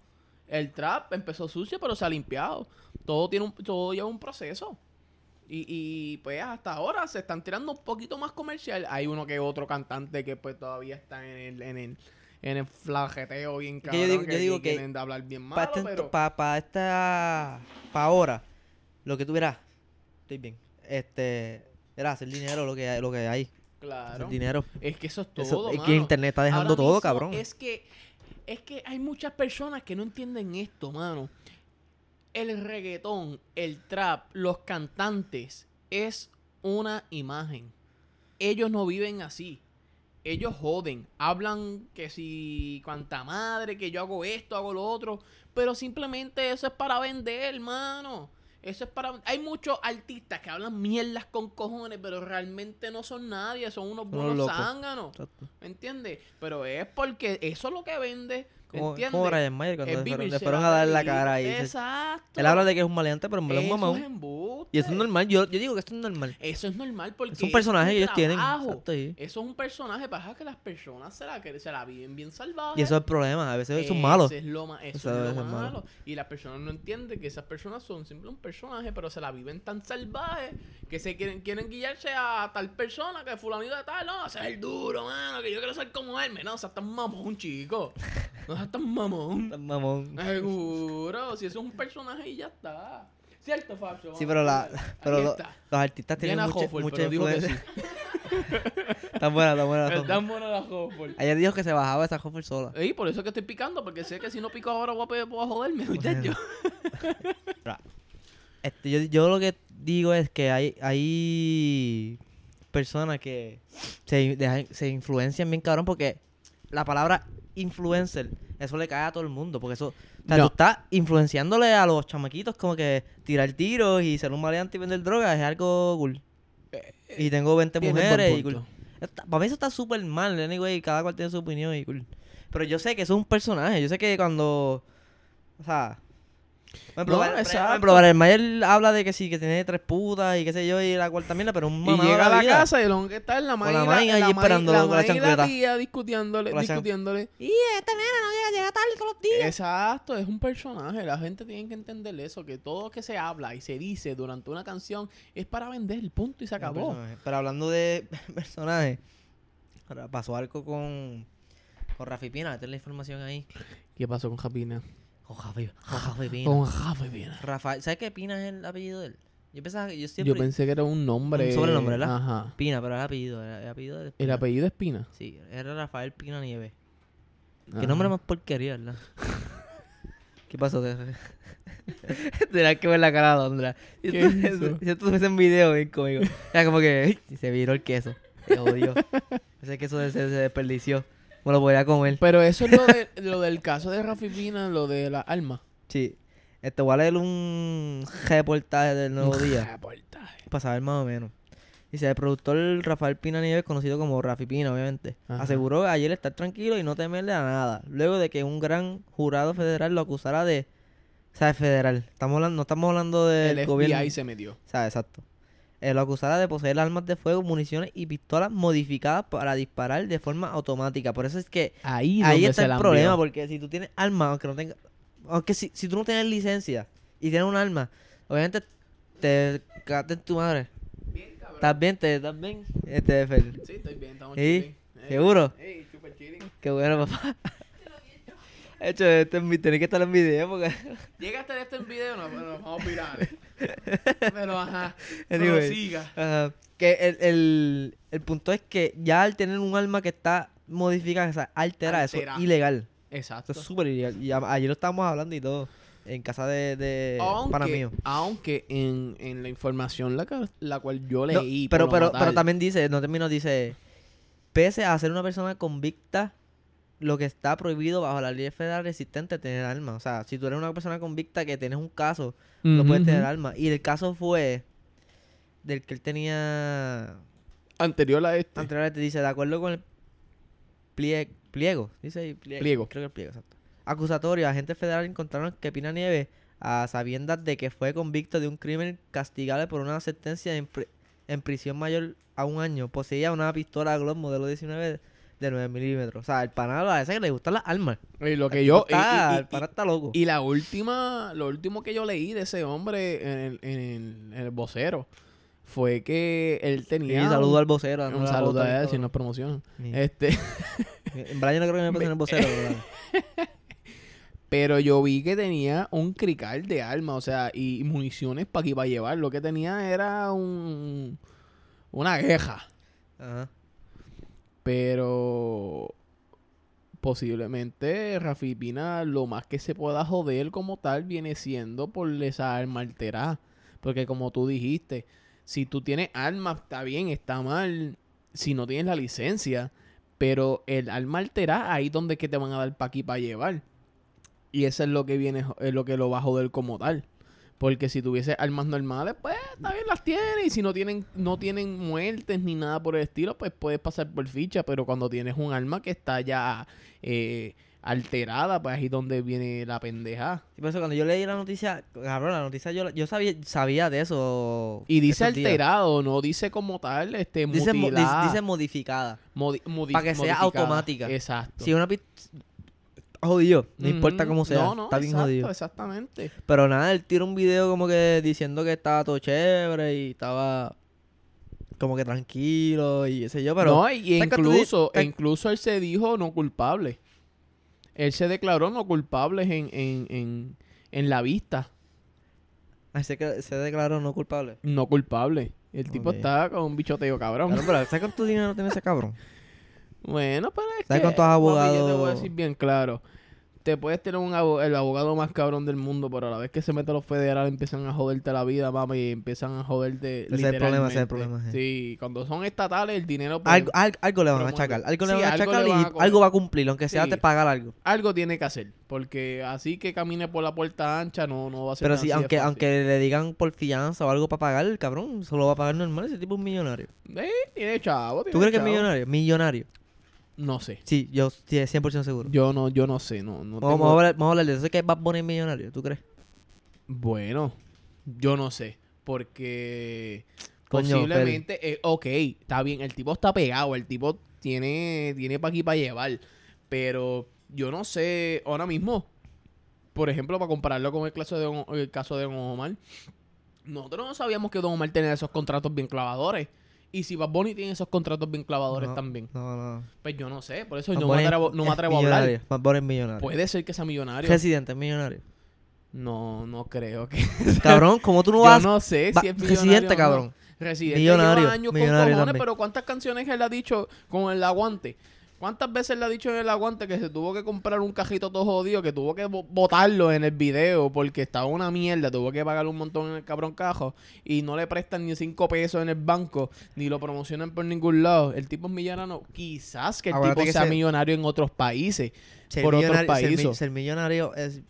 El trap empezó sucio, pero se ha limpiado. Todo tiene un, todo lleva un proceso. Y, y pues hasta ahora se están tirando un poquito más comercial. Hay uno que otro cantante que pues todavía está en el, en el, en el flageteo bien Que cabrón. yo digo- yo digo que quieren hablar bien Para malo, pero... esta. Para ahora, lo que tú verás, estoy bien. Este. Era hacer dinero lo que hay, lo que hay. Hacer Claro. dinero. Es que eso es todo, Eso- es que internet está dejando Ahora todo, cabrón. Es que, es que hay muchas personas que no entienden esto, mano. El reggaetón, el trap, los cantantes es una imagen. Ellos no viven así. Ellos joden, hablan que si cuanta madre, que yo hago esto, hago lo otro, pero simplemente eso es para vender, hermano. Eso es para... Hay muchos artistas que hablan mierdas con cojones, pero realmente no son nadie, son unos buenos zánganos. ¿Me entiendes? Pero es porque eso es lo que vende. Como, ¿Entiendes? como Brian Mayer cuando le fueron, le a dar la cara ahí. Exacto. Él habla de que es un maleante, pero en es un mamón. Y eso es normal. Yo, yo digo que esto es normal. Eso es normal porque Es un personaje que ellos tienen. trabajo. Exacto, sí. Eso es un personaje para que las personas se la, que se la viven bien salvajes. Y eso es el problema. A veces son malos. Eso es lo, ma- eso Eso es lo malo. malo. Y las personas no entienden que esas personas son simplemente un personaje, pero se la viven tan salvajes que se quieren, quieren guiarse a tal persona que fulanito de tal. No, ese es el duro, mano, que yo quiero ser como él. No, o sea, tan mamón, chico. *laughs* Seas tan mamón. Tan mamón. Seguro, si eso es un personaje y ya está. ¿Cierto, Fabio? Sí, pero, la, pero lo- los artistas tienen mucha, Hofford, mucha influencia. Está *laughs* buena, está buena. la tan buena la *laughs* Hofford. Ayer dijo que se bajaba esa Hofford sola. Ey, por eso es que estoy picando, porque sé que si no pico ahora voy a, voy a joderme, muchacho. *laughs* Este, yo, yo lo que digo es que hay, hay personas que se, dejan- se influencian bien cabrón porque la palabra influencer, eso le cae a todo el mundo. Porque eso, o sea, No. tú estás influenciándole a los chamaquitos como que tirar tiros y ser un maleante y vender drogas es algo cool. Y tengo 20 Tienes buen mujeres y cool. Está- para mí eso está súper mal, anyway, cada cual tiene su opinión y cool. Pero yo sé que eso es un personaje, yo sé que cuando... O sea... Ejemplo, No, exacto. Brian Mayer habla de que sí, que tiene tres putas y qué sé yo, y la cuarta mierda, pero un Y mamá llega a la casa y lo que está en la maíz la y maíz la, ahí la maíz- esperándolo la con la y la chancleta. tía discutiéndole, la discutiéndole. Y esta nena no llega, llega tarde todos los días. Exacto, es un personaje. La gente tiene que entender eso, que todo lo que se habla y se dice durante una canción es para vender, punto y se acabó. Pero hablando de *laughs* personajes, pasó algo con, con Rafi Pina, meter la información ahí. ¿Qué pasó con Japina? Con con Rafi Pina. Con Japina. Rafael, ¿sabes qué Pina es el apellido de él? Yo pensaba que yo Yo siempre... pensé que era un nombre. Un sobrenombre, ¿verdad? Ajá. Pina, pero era apellido, era, era apellido de. El Pina. apellido es Pina. Sí, era Rafael Pina Nieves. Qué nombre más porquería, ¿verdad? ¿Qué pasó? *laughs* Tendrás que ver la cara de Alondra. Si ¿Qué esto- fuese en video, bien conmigo. Era como que se viró el queso. Se jodió. *laughs* Ese queso se, se desperdició. Me lo podía comer. Pero eso es lo, de, *laughs* lo del caso de Rafi Pina, lo de la alma. Sí. Este, voy a leer un reportaje del Nuevo Día. Reportaje. para saber más o menos. Dice, el productor Rafael Pina Nieves, conocido como Rafi Pina, obviamente, Ajá. aseguró ayer estar tranquilo y no temerle a nada, luego de que un gran jurado federal lo acusara de... O sea, federal. Estamos hablando, no estamos hablando del El gobierno. FBI se metió. O sea, exacto. Eh, lo acusara de poseer armas de fuego, municiones y pistolas modificadas para disparar de forma automática. Por eso es que Ahí, ahí está el problema, envió. porque si tú tienes armas, aunque no tengas... Aunque si, si tú no tienes licencia y tienes un arma, obviamente te cagaste en tu madre. Bien, cabrón. ¿Estás bien? ¿Te, ¿Estás bien? Este, Fer. Sí, estoy bien, estamos ¿Sí? chilling. Ey, ¿Seguro? Ey, super chilling. Qué bueno, papá. *laughs* De hecho, este tenés que estar en video porque... Llegaste de este en video, no, nos vamos virales. *laughs* pero ajá, *laughs* Anyway. prosiga. Ajá. que el, el, el punto es que ya al tener un arma que está modificada, o sea, altera, eso es ilegal. Exacto. Eso es súper ilegal. Y a- ayer lo estábamos hablando y todo. En casa de, de pana aunque, mío. aunque en, en la información la, la cual yo No, leí, pero, pero, pero también dice, no termino, dice, pese a ser una persona convicta, lo que está prohibido bajo la ley federal existente tener armas. O sea, si tú eres una persona convicta que tienes un caso, no puedes tener armas. Y el caso fue del que él tenía Anterior a este. anteriormente, dice, de acuerdo con el plie- pliego, dice ahí, pliego, Pliego. creo que el pliego, exacto. Acusatorio, agentes federales encontraron que Pina Nieves, a sabiendas de que fue convicto de un crimen castigable por una sentencia en, pri- en prisión mayor a un año, poseía una pistola Glock modelo 19 de 9 milímetros. O sea, el pana parece que le gustan las armas. Y lo que El yo. está- y- y- el pana está loco. y, la última, lo último que yo leí de ese hombre en el, en el, en el vocero, fue que él Y tenía... saludo un- al vocero. Un, saludo a él si nos promocionan. Ni- Este, En verdad yo no creo que me *laughs* pasen el vocero, pero dale. *laughs* pero yo vi que tenía un crical de armas, o sea, y municiones para aquí para llevar. Lo que tenía era un una queja. Ajá. Pero posiblemente Rafi Pina lo más que se pueda joder como tal viene siendo por esa arma alterada. Porque como tú dijiste, si tú tienes armas, está bien, está mal. Si no tienes la licencia. Pero el arma alterada, ahí donde es que te van a dar pa' aquí para llevar. Y eso es lo que viene, es lo que lo va a joder como tal. Porque si tuviese armas normales, pues bien las tienes. Y si no tienen, no tienen muertes ni nada por el estilo, pues puedes pasar por ficha. Pero cuando tienes un arma que está ya eh, alterada, pues ahí es donde viene la pendeja. Sí, por eso cuando yo leí la noticia, cabrón, la noticia yo, yo sabía, sabía de eso. Y dice días. alterado, no dice como tal, este, Dice, mo- dice, modificada. modi- modi- pa' que sea automática. Exacto. Si una jodido, no importa Ujú. cómo sea, No, no, está bien exacto, jodido. Exactamente. Pero nada, él tira un video como que diciendo que estaba todo chévere y estaba como que tranquilo y qué sé yo, pero no, y y ¿sabes cuánto incluso, di- e incluso él se dijo no culpable. Él se declaró no culpable en, en, en, en la vista. Ay, se, se declaró no culpable. No culpable. El tipo Ok. está con un bichoteo cabrón. Claro, pero ¿sabes cuánto dinero tiene ese cabrón? *laughs* Bueno, pero es ¿Sabes que, cuántos papi, yo te abogados- voy a decir bien claro. Te puedes tener un abo- el abogado más cabrón del mundo, pero a la vez que se meten los federales empiezan a joderte la vida, mami, y empiezan a joderte Ese es el problema, ese es el problema, Sí, cuando son estatales el dinero pues, Algo, al- algo le van a achacar, algo le Sí, van a achacar y a algo va a cumplir, aunque sea Sí. te pagar algo. algo tiene que hacer, porque así que camine por la puerta ancha no, no va a ser Pero sí, aunque, fácil. aunque le digan por fianza o algo para pagar, el cabrón solo va a pagar normal, ese tipo es un millonario. Eh, tiene chavo, ¿Tú crees que es millonario? Millonario. No sé. Sí, yo sí, 100% seguro. Yo no, yo no sé, no, no Vamos, tengo- a hablar, vamos a hablar de eso. ¿Es que Bad Bunny es millonario? ¿Tú crees? Bueno, yo no sé, porque Coño, posiblemente, eh, ok, está bien, el tipo está pegado, el tipo tiene, tiene para aquí para llevar, pero yo no sé, ahora mismo, por ejemplo, para compararlo con el caso de Don, el caso de Don Omar, nosotros no sabíamos que Don Omar tenía esos contratos bien clavadores. Y si Bad Bunny tiene esos contratos bien clavadores No, tambin No, no. pues yo no sé, por eso Bad no me atrevo, es- no me es atrevo a hablar. Bad Bunny es millonario. Puede ser que sea millonario. Residente es millonario. No, no creo que. *laughs* Cabrón, como tú no *laughs* Yo vas... no sé si es millonario. Residente, cabrón. Residente Millonario, lleva años millonario con cojones, también. pero ¿cuántas canciones él ha dicho con el aguante? ¿Cuántas veces le ha dicho en el aguante que se tuvo que comprar un cajito todo jodido, que tuvo que bo- botarlo en el video porque estaba una mierda, tuvo que pagar un montón en el cabrón cajo y no le prestan ni cinco pesos en el banco, ni lo promocionan por ningún lado? El tipo es millonario, quizás que el tipo que sea se- millonario en otros países, Ser por otros ser países. ser millonario es...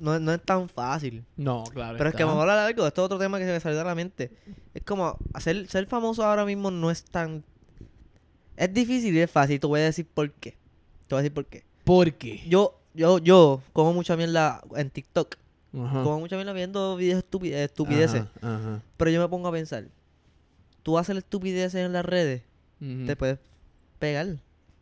No, no es tan fácil. No, claro. Pero es que vamos a hablar de algo. Esto es otro tema que se me salió de la mente. Es como... Hacer, ser famoso ahora mismo no es tan... Es difícil y es fácil. Te voy a decir por qué. Te voy a decir por qué. ¿Por qué? Yo, yo, yo como mucha mierda en TikTok. Ajá. Como mucha mierda viendo videos estupi- estupideces. Ajá, ajá. Pero yo me pongo a pensar. Tú haces estupideces en las redes. Te puedes pegar.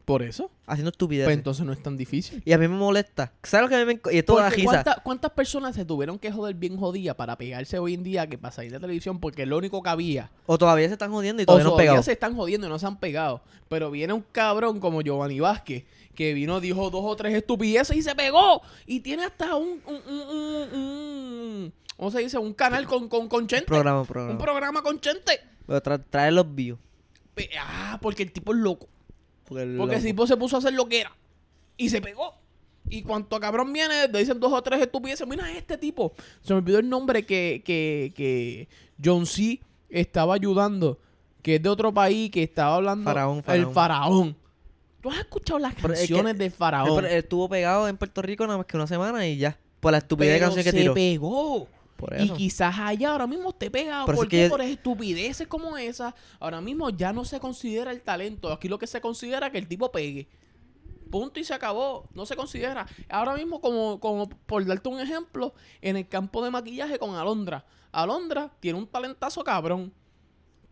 ¿Por eso? Haciendo estupideces. Pues entonces no es tan difícil. y a mí me molesta. ¿Sabes lo que a mí me... Y esto da. ¿cuánta- ¿Cuántas personas se tuvieron que joder bien jodidas para pegarse hoy en día que para salir de televisión? Porque es lo único que había. O todavía se están jodiendo y O todavía no han todavía pegado. se están jodiendo y no se han pegado. Pero viene un cabrón como Giovanni Vázquez que vino, dijo dos o tres estupideces y se pegó. Y tiene hasta un... un, un, un- un- ¿Cómo se dice? Un canal con, con, con Chente. Programa, programa. Un programa con Chente. Pero tra- trae los views. Ah, porque el tipo es loco. Porque, el Porque el tipo se puso a hacer lo que era. Y se pegó. Y cuanto cabrón viene, le dicen dos o tres estupideces. Mira este tipo. Se me olvidó el nombre que, que, que John C. estaba ayudando. Que es de otro país, que estaba hablando. Faraón, El faraón. ¿Tú has escuchado las es que- canciones del Él, faraón? él estuvo pegado en Puerto Rico nada más que una semana y ya. Por la estupidez de Pero canción que se tiró. pegó. Por Y quizás allá ahora mismo. Pero es ¿Por que qué? yo- Por estupideces como esa. Ahora mismo ya no se considera el talento. Aquí lo que se considera es que el tipo pegue. Punto y se acabó. No se considera. Ahora mismo, como, como por darte un ejemplo, en el campo de maquillaje con Alondra. Alondra tiene un talentazo cabrón.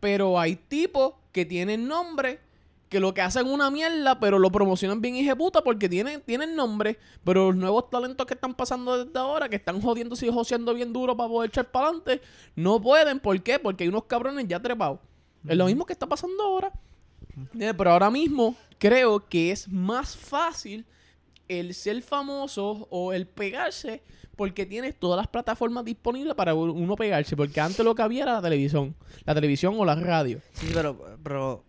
Pero hay tipos que tienen nombre que lo que hacen una mierda, pero lo promocionan bien puta porque tienen, tienen nombre. Pero los nuevos talentos que están pasando desde ahora, que están jodiendo y joseando bien duro para poder echar para adelante, no pueden. ¿Por qué? Porque hay unos cabrones ya trepados. Es lo mismo que está pasando ahora. Eh, Pero ahora mismo creo que es más fácil el ser famoso o el pegarse porque tienes todas las plataformas disponibles para uno pegarse. Porque antes lo que había era la televisión. La televisión o la radio. Sí, pero, pero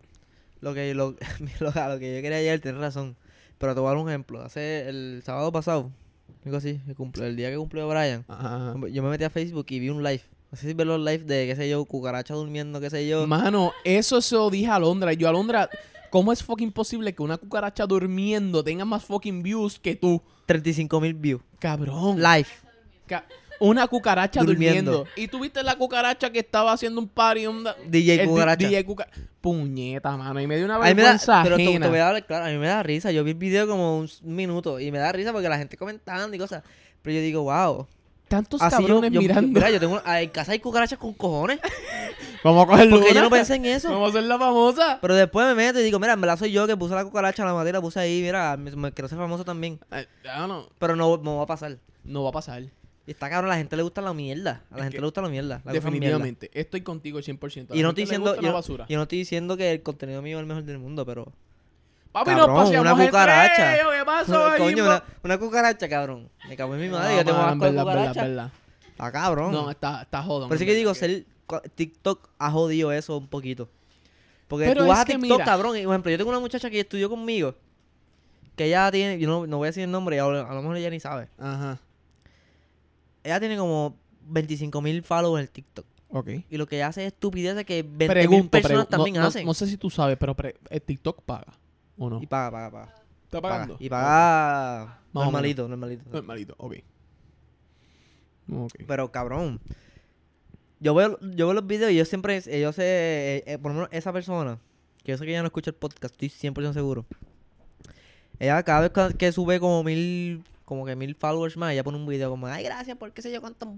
lo que lo, *laughs* lo, a lo que yo quería ayer, tienes razón. Pero te voy a dar un ejemplo. Hace el sábado pasado, algo así, el, cumple- el día que cumplió Brian, Ajá. yo me metí a Facebook y vi un live. No sé si ves los live de, qué sé yo, cucaracha durmiendo, qué sé yo. Mano, eso se lo dije a Alondra. Y Yo, Alondra, ¿cómo es fucking posible que una cucaracha durmiendo tenga más fucking views que tú? 35 mil views. Cabrón. Live. Ca- una cucaracha durmiendo. Durmiendo. Y tú viste la cucaracha que estaba haciendo un party. Un DJ el cucaracha. DJ cuca- Puñeta, mano. Y me dio una A mí me da, vergüenza pero te, te voy a hablar claro, a mí me da risa. Yo vi el video como un, minuto y me da risa porque la gente comentando y cosas. Pero yo digo, wow. Tantos Así cabrones yo- mirando. mira, yo tengo, en casa hay cucarachas con cojones. *laughs* Vamos a coger Porque yo no pensé en eso. Vamos a hacer la famosa. Pero después me meto y digo, mira, en verdad soy yo que puse la cucaracha, la maté, la puse ahí, mira, me, me quiero ser famoso también. Eh, ya no, Pero no, no va a pasar. no va a pasar. Y está cabrón, a la gente le gusta la mierda. A la Es gente le gusta la mierda. la Definitivamente. Estoy contigo 100%. mierda. A Y no estoy diciendo, yo, basura. yo no estoy diciendo que el contenido mío es el mejor del mundo, pero... Papi, Cabrón, una cucaracha. tren, ¿Qué *laughs* pasó ahí? Coño, una, una cucaracha, cabrón. Me cago en mi madre, No, yo tengo asco verdad, verdad, cucaracha. verdad. Está cabrón. No, está, está jodón. Eso en que digo, ser, TikTok ha jodido eso un poquito. Porque Pero tú vas a TikTok, mira. cabrón. Y, por ejemplo, yo tengo una muchacha que estudió conmigo. Que ella tiene, yo no, no voy a decir el nombre, a lo, a lo mejor ella ni sabe. Ajá. Ella tiene como 25 mil followers en TikTok. Ok. Y lo que ella hace es estupideces que 20 mil Pregunto, personas también no, no- hacen. No, sé si tú sabes, pero pre- eh, TikTok paga. ¿O no? Y paga, paga, paga. ¿Está paga. pagando? Y paga Más o normalito, normalito. Normalito, ok. Ok. Pero cabrón. Yo veo, yo veo los videos y yo siempre, eh, yo sé, eh, eh, por lo menos esa persona, que yo sé que ella no escucha el podcast, estoy 100% seguro. Ella cada vez que sube como mil, como que mil followers más, ella pone un video como, ay, gracias por qué sé yo cuántos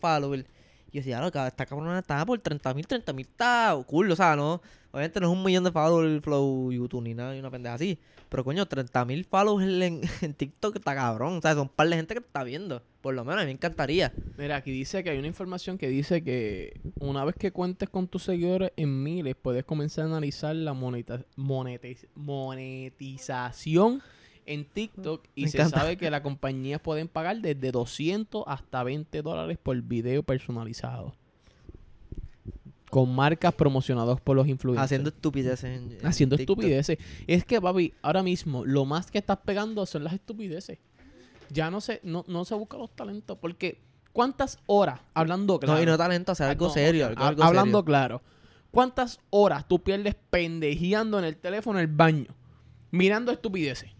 followers. Y yo decía, claro, esta cabrona está por 30 mil, 30 mil está cool, o sea, no, obviamente no es un millón de followers flow YouTube ni nada, ni una pendeja así. Pero coño, 30 mil followers *laughs* en, TikTok está cabrón, o sea, son un par de gente que está viendo. Por lo menos a mí me encantaría. Mira, aquí dice que hay una información que dice que una vez que cuentes con tus seguidores en miles, puedes comenzar a analizar la moneta- monetiz- monetización en TikTok y Me se encanta. sabe que las compañías pueden pagar desde 200 hasta 20 dólares por video personalizado. Con marcas promocionadas por los influencers. Haciendo estupideces en, en Haciendo TikTok. estupideces. Es que, papi, ahora mismo lo más que estás pegando son las estupideces. Ya no se, no, no se buscan los talentos. Porque, ¿cuántas horas, hablando claro? No, y no talento, hacer Ah, algo no, serio. algo, algo hablando serio. claro. ¿Cuántas horas tú pierdes pendejeando en el teléfono en el baño? Mirando estupideces.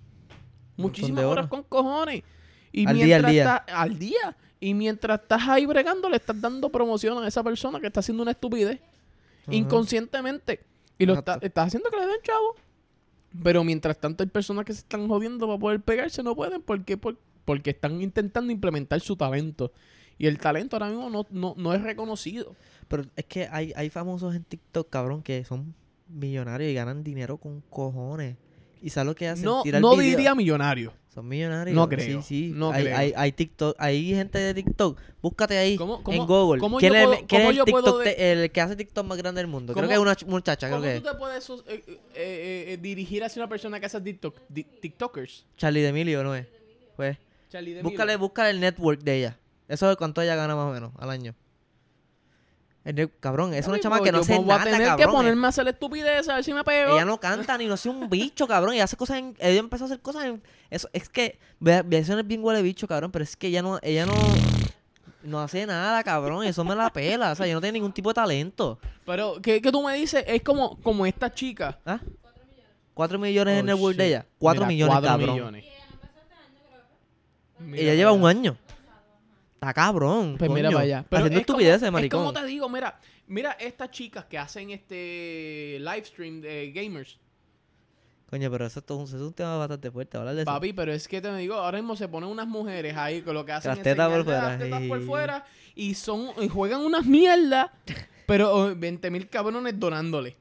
Muchísimas horas horas. con cojones. Y Al día, al mientras día. estás- al día. Y mientras estás ahí bregando, le estás dando promoción a esa persona que está haciendo una estupidez. Inconscientemente. Y lo está- estás haciendo que le den chavo. Pero mientras tanto hay personas que se están jodiendo para poder pegarse, no pueden. ¿Por qué? Por- porque están intentando implementar su talento. Y el talento ahora mismo no, no, no es reconocido. Pero es que hay, hay famosos en TikTok, cabrón, que son millonarios y ganan dinero con cojones. ¿Y sabes lo que hacen? No, Tirar no video- diría millonario. Son millonarios. No creo, Sí, sí. no hay, creo. Hay, hay TikTok, hay gente de TikTok. Búscate ahí ¿Cómo- cómo- en Google. cómo ¿Quién yo es, puedo- el- quién cómo es el yo puedo TikTok, de- el que hace TikTok más grande del mundo? Creo ¿Cómo- que es una ch- muchacha, creo ¿Cómo que tú te puedes eh, eh, eh, dirigir hacia una persona que hace TikTok, di- TikTokers? Charlie D'Emilio, ¿no es? Pues, Charlie de búscale, búscale el network de ella. Eso es cuánto ella gana más o menos al año. El cabrón, es una chama que no hace Voy a tener que cabrón. ponerme a hacer estupidez a ver si me pego. Ella no canta ni no hace un bicho, cabrón. Ella hace cosas en. Ella empezó a hacer cosas en. Eso, es que. No es bien huele bicho, cabrón. Pero es que ella no. Ella no. No hace nada, cabrón. Eso me la pela. O sea, ella no tiene ningún tipo de talento. Pero, ¿qué, qué tú me dices? Es como, como esta chica. ¿Ah? Cuatro millones en Oh, el network shit. de ella. Cuatro Mira, millones, cuatro cabrón. millones. Mira ella lleva un año. Está cabrón. Pues mira coño. para allá. Pero Haciendo es como- estupideces, Es maricón. como te digo, mira, mira estas chicas que hacen este live stream de gamers. Coño, pero eso es, todo un, eso es un tema bastante fuerte. Hablar de eso. Papi, pero es que te digo, ahora mismo se ponen unas mujeres ahí con lo que hacen Las es tetas por fuera, las tetas por fuera y son y juegan unas mierdas, *laughs* pero 20 mil cabrones donándole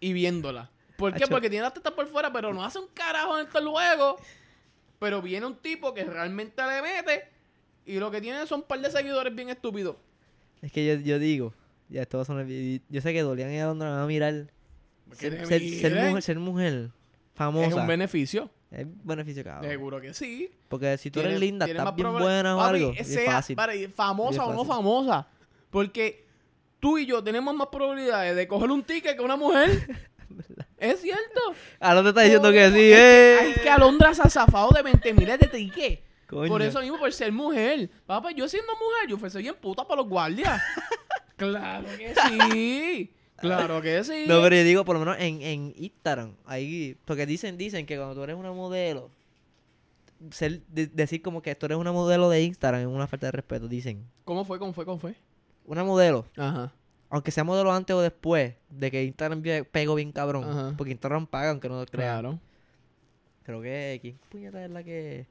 y viéndola. ¿Por qué? Hacho. Porque tiene las tetas por fuera, pero no hace un carajo en estos luego. Pero viene un tipo que realmente le mete y lo que tiene son un par de seguidores bien estúpidos. Es que yo, yo digo, ya esto va a sonar Yo sé que Dolian y Alondra van a mirar. Ser, mujer, ser mujer famosa. Es un beneficio. Es beneficio, cabrón. Seguro que sí. Porque si tú eres Tiene- linda, tiene estás bien buena o Papi, algo, es fácil. para- famosa o no famosa. Porque tú y yo tenemos más probabilidades de coger un ticket que una mujer. *laughs* *laughs* es cierto. Te está diciendo que sí, es eh. que- Es que Alondra se ha zafado de 20 miles de tickets. Coño. Por eso mismo, por ser mujer. Papá, yo siendo mujer, yo fuese bien puta para los guardias. *laughs* claro que sí. Claro que sí. No, pero yo digo, por lo menos en, en Instagram, ahí, porque dicen, dicen que cuando tú eres una modelo, ser, de- decir como que tú eres una modelo de Instagram es una falta de respeto, dicen. ¿Cómo fue? ¿Cómo fue? ¿Cómo fue? Una modelo, Ajá. aunque sea modelo antes o después, de que Instagram pegó bien cabrón, Ajá. porque Instagram paga aunque no lo crean. Claro. Creo que, ¿quién puñeta es la que...?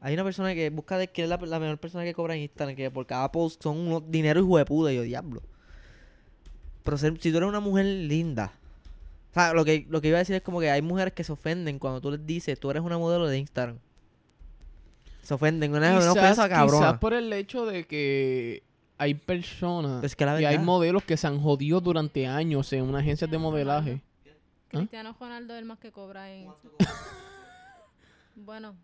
Hay una persona que busca de quién es la, la mejor persona que cobra en Instagram, que por cada post son unos dinero y de puta, y yo, diablo. Pero ser- si tú eres una mujer linda, o sea, lo que, lo que iba a decir es como que hay mujeres que se ofenden cuando tú les dices, tú eres una modelo de Instagram. Se ofenden, una, una ofensa quizás cabrona. por el hecho de que hay personas Es que la y hay modelos que se han jodido durante años en una agencia de modelaje. ¿Ah? Cristiano Ronaldo es el más que cobra en... *laughs* bueno,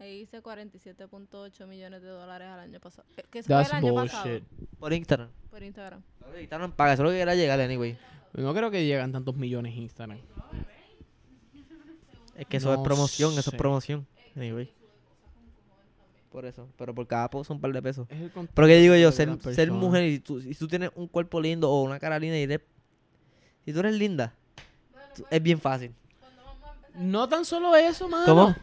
ahí hice 47.8 millones de dólares al año pasado. Eh, Que eso fue That's el año pasado bullshit. Por Instagram. por Instagram. Instagram paga, eso es lo que era llegar, anyway. No creo que llegan tantos millones en Instagram. Es que eso es No promoción, eso sé. es promoción. Anyway. Por eso, pero por cada post son un par de pesos. Es el Pero que digo yo, de ser, ser mujer y tú, y tú tienes un cuerpo lindo o una cara linda y eres... Si tú eres linda, tú- es bien fácil. No tan solo eso, mano. ¿Cómo?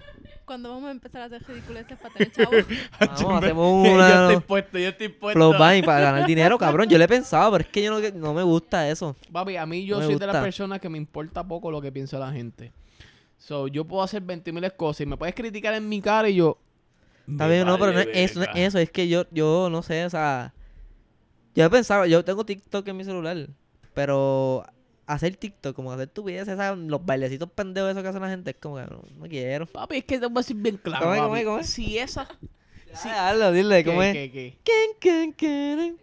Cuando vamos a empezar a hacer ridiculeces para tener chavos. *laughs* Vamos, hacemos *laughs* yo una estoy puesto, yo estoy puesto. flow para ganar dinero, cabrón. Yo le he pensado, pero es que yo no, no me gusta eso. Papi, a mí yo No soy de las personas que me importa poco lo que piensa la gente. So, yo puedo hacer 20 mil cosas y me puedes criticar en mi cara y yo... Está bien, no, pero no es eso, no es eso. Es que yo, yo no sé, o sea... Yo he pensado, yo tengo TikTok en mi celular, pero hacer TikTok, como hacer tu vida, esas, los bailecitos pendejos esos que hace la gente, es como que no, no quiero. Papi, es que te voy a decir bien claro, ¿Cómo es, papi. cómo es, cómo es? Si esa... Sí. Hazlo, dile, ¿cómo ¿Qué, es? qué, qué? Can.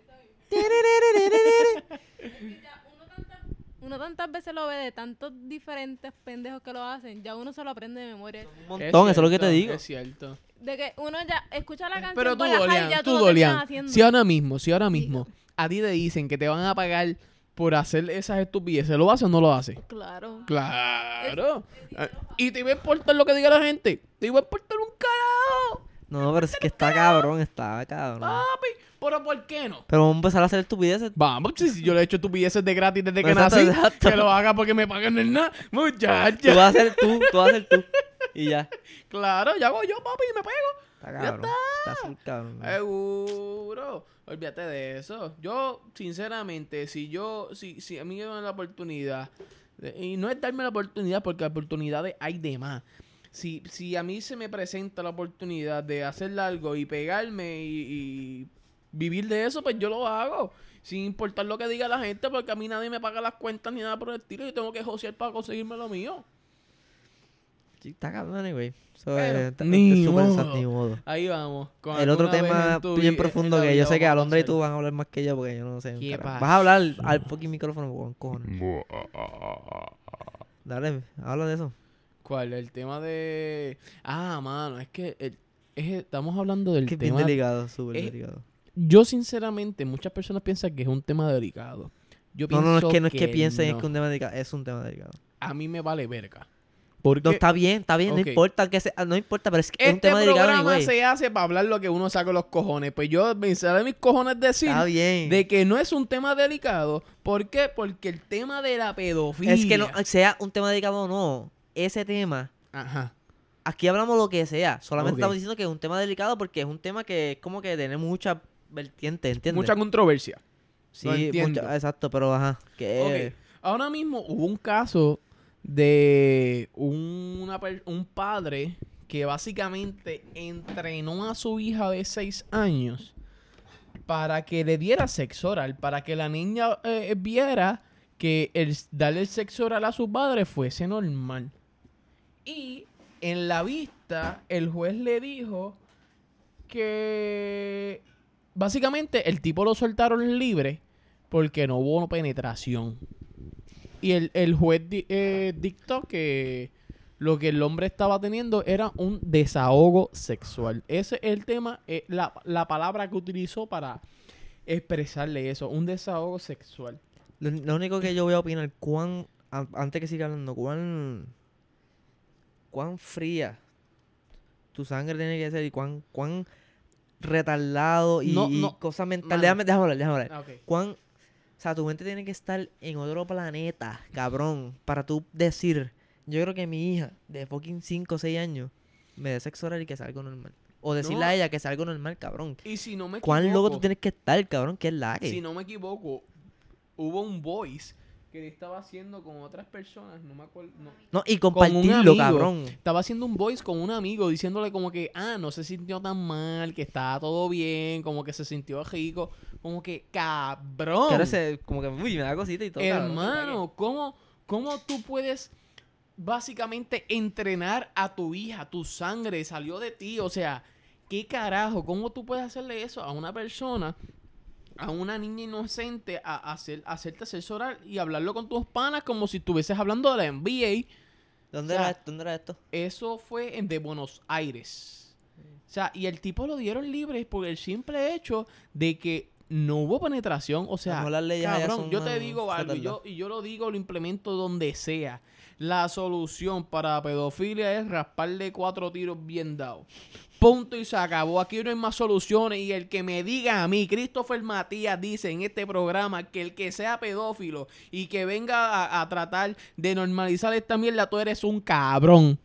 Uno tantas veces lo ve de tantos diferentes pendejos que lo hacen, ya uno se lo aprende de memoria. Un montón, eso es lo que te digo. Es cierto. De que uno ya escucha la canción Pero tú, Dolian, ya tú, Dolian, haciendo. si ahora mismo, si ahora mismo a ti te dicen que te van a pagar por hacer esas estupideces, ¿lo hace o no lo hace? Claro. Claro. Ah, Y te iba a importar lo que diga la gente. Te iba a importar un carajo. No, pero es que está cabrón, está cabrón. Papi, pero ¿por qué no? Pero vamos a empezar a hacer estupideces. Vamos, si si yo le he hecho estupideces de gratis desde que Exacto, nací, exacto. que lo haga porque me pagan en nada. Tú Muchacha. vas a hacer tú, tú vas a hacer tú. Y ya. *laughs* Claro, ya hago yo, papi, y me pego. Está cabrón. Está full cabrón. Seguro. Olvídate de eso. Yo, sinceramente, si yo, si, si a mí me dan la oportunidad, de- y no es darme la oportunidad porque oportunidades hay de más. Si, si a mí se me presenta la oportunidad de hacer algo y pegarme y, y vivir de eso, pues yo lo hago. Sin importar lo que diga la gente, porque a mí nadie me paga las cuentas ni nada por el estilo. Yo tengo que josear para conseguirme lo mío. Está cabrón, anyway. So, eh, está- ni modo. modo. Ahí vamos. con El otro tema bien profundo que yo sé que Alondra y tú van a hablar más que yo porque yo no sé. Vas a hablar al, fucking micrófono con cojones. Dale, habla de eso. ¿Cuál? El tema de... Ah, mano, es que el- es- estamos hablando del Que es bien tema... delicado, súper delicado. Yo, sinceramente, muchas personas piensan que es un tema delicado. Yo No, no, no, es que no es que piensen es que un tema delicado. Es un tema delicado. A mí me vale verga. Porque No, está bien, está bien, no importa que sea, no importa, pero es que es un este tema delicado programa anyway. se hace para hablar lo que uno saca de los cojones. Pues yo me sale mis cojones decir Está bien. de que no es un tema delicado. ¿Por qué? Porque el tema de la pedofilia... Es que no sea un tema delicado o no, ese tema, Ajá. aquí hablamos lo que sea. Solamente estamos diciendo que es un tema delicado porque es un tema que es como que tiene mucha vertiente, ¿entiendes? Mucha controversia. sí, mucha- exacto, pero ajá. Que. Ahora mismo hubo un caso de un padre que básicamente entrenó a su hija de 6 años para que le diera sexo oral, para que la niña eh, viera que el darle el sexo oral a su padre fuese normal. Y en la vista, el juez le dijo que básicamente el tipo lo soltaron libre porque no hubo penetración. Y el, el juez di- eh, dictó que lo que el hombre estaba teniendo era un desahogo sexual. Ese es el tema, eh, la, la palabra que utilizó para expresarle eso, un desahogo sexual. Lo, lo único que yo voy a opinar, cuán, an- antes que siga hablando, cuán, cuán fría tu sangre tiene que ser y cuán, cuán retardado y, No, no, cosa mental. mano. Déjame, déjame hablar, déjame hablar. Cuán, o sea, tu mente tiene que estar en otro planeta, cabrón, para tú decir, yo creo que mi hija de fucking 5 o 6 años me dé sexo oral y que sea algo normal. O decirle No. a ella que sea algo normal, cabrón. Y si no me ¿Cuán equivoco, loco tú tienes que estar, cabrón? ¿Qué es la que? si no me equivoco, hubo un voice que él estaba haciendo con otras personas, no me acuerdo, no, No, y un compartirlo, amigo. cabrón. estaba haciendo un voice con un amigo diciéndole como que, ah, no se sintió tan mal, que estaba todo bien, como que se sintió rico, como que, cabrón. Que ahora se, como que, uy, me da cosita y todo. cabrón, Hermano, ¿cómo, ¿cómo tú puedes básicamente entrenar a tu hija? Tu sangre salió de ti. O sea, ¿qué carajo? ¿Cómo tú puedes hacerle eso a una persona, a una niña inocente, a, hacer, a hacerte sexo oral y hablarlo con tus panas como si estuvieses hablando de la NBA? ¿Dónde, o sea, era, ¿Dónde era esto? Eso fue en de Buenos Aires. O sea, y el tipo lo dieron libre por el simple hecho de que no hubo penetración. O sea, las leyes cabrón, yo te digo algo, y yo, y yo lo digo, lo implemento donde sea. La solución para pedofilia es rasparle cuatro tiros bien dados. Punto y se acabó. Aquí no hay más soluciones. Y el que me diga a mí, Christopher Matías dice en este programa que el que sea pedófilo y que venga a, tratar de normalizar esta mierda, tú eres un cabrón.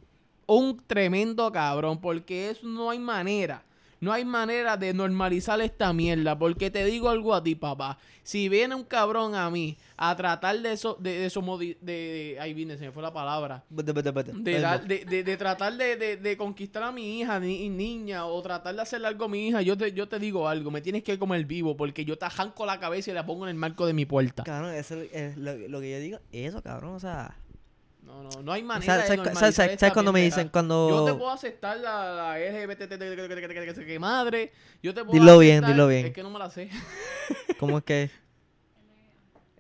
Un tremendo cabrón. Porque eso no hay manera. No hay manera de normalizar esta mierda. Porque te digo algo a ti, papá. Si viene un cabrón a mí a tratar de eso, de, de eso, modi- de, de- ahí viene, se me fue la palabra Vete, vete, vete. de, dar- de, de- de tratar de, de- de conquistar a mi hija ni, niña o tratar de hacerle algo a mi hija, yo te, yo te digo algo, me tienes que comer vivo porque yo te arranco la cabeza y la pongo en el marco de mi puerta. Cabrón, eso es lo, lo que yo digo. Eso, cabrón, o sea. No, no, no hay ¿Sabes, manera de sabes- normalizar sabes- cuando me dicen, cuando... Yo te puedo aceptar la, la LGBT que madre, yo te puedo Dilo bien, aceptar- dilo bien. Es que no me la sé. ¿Cómo es que?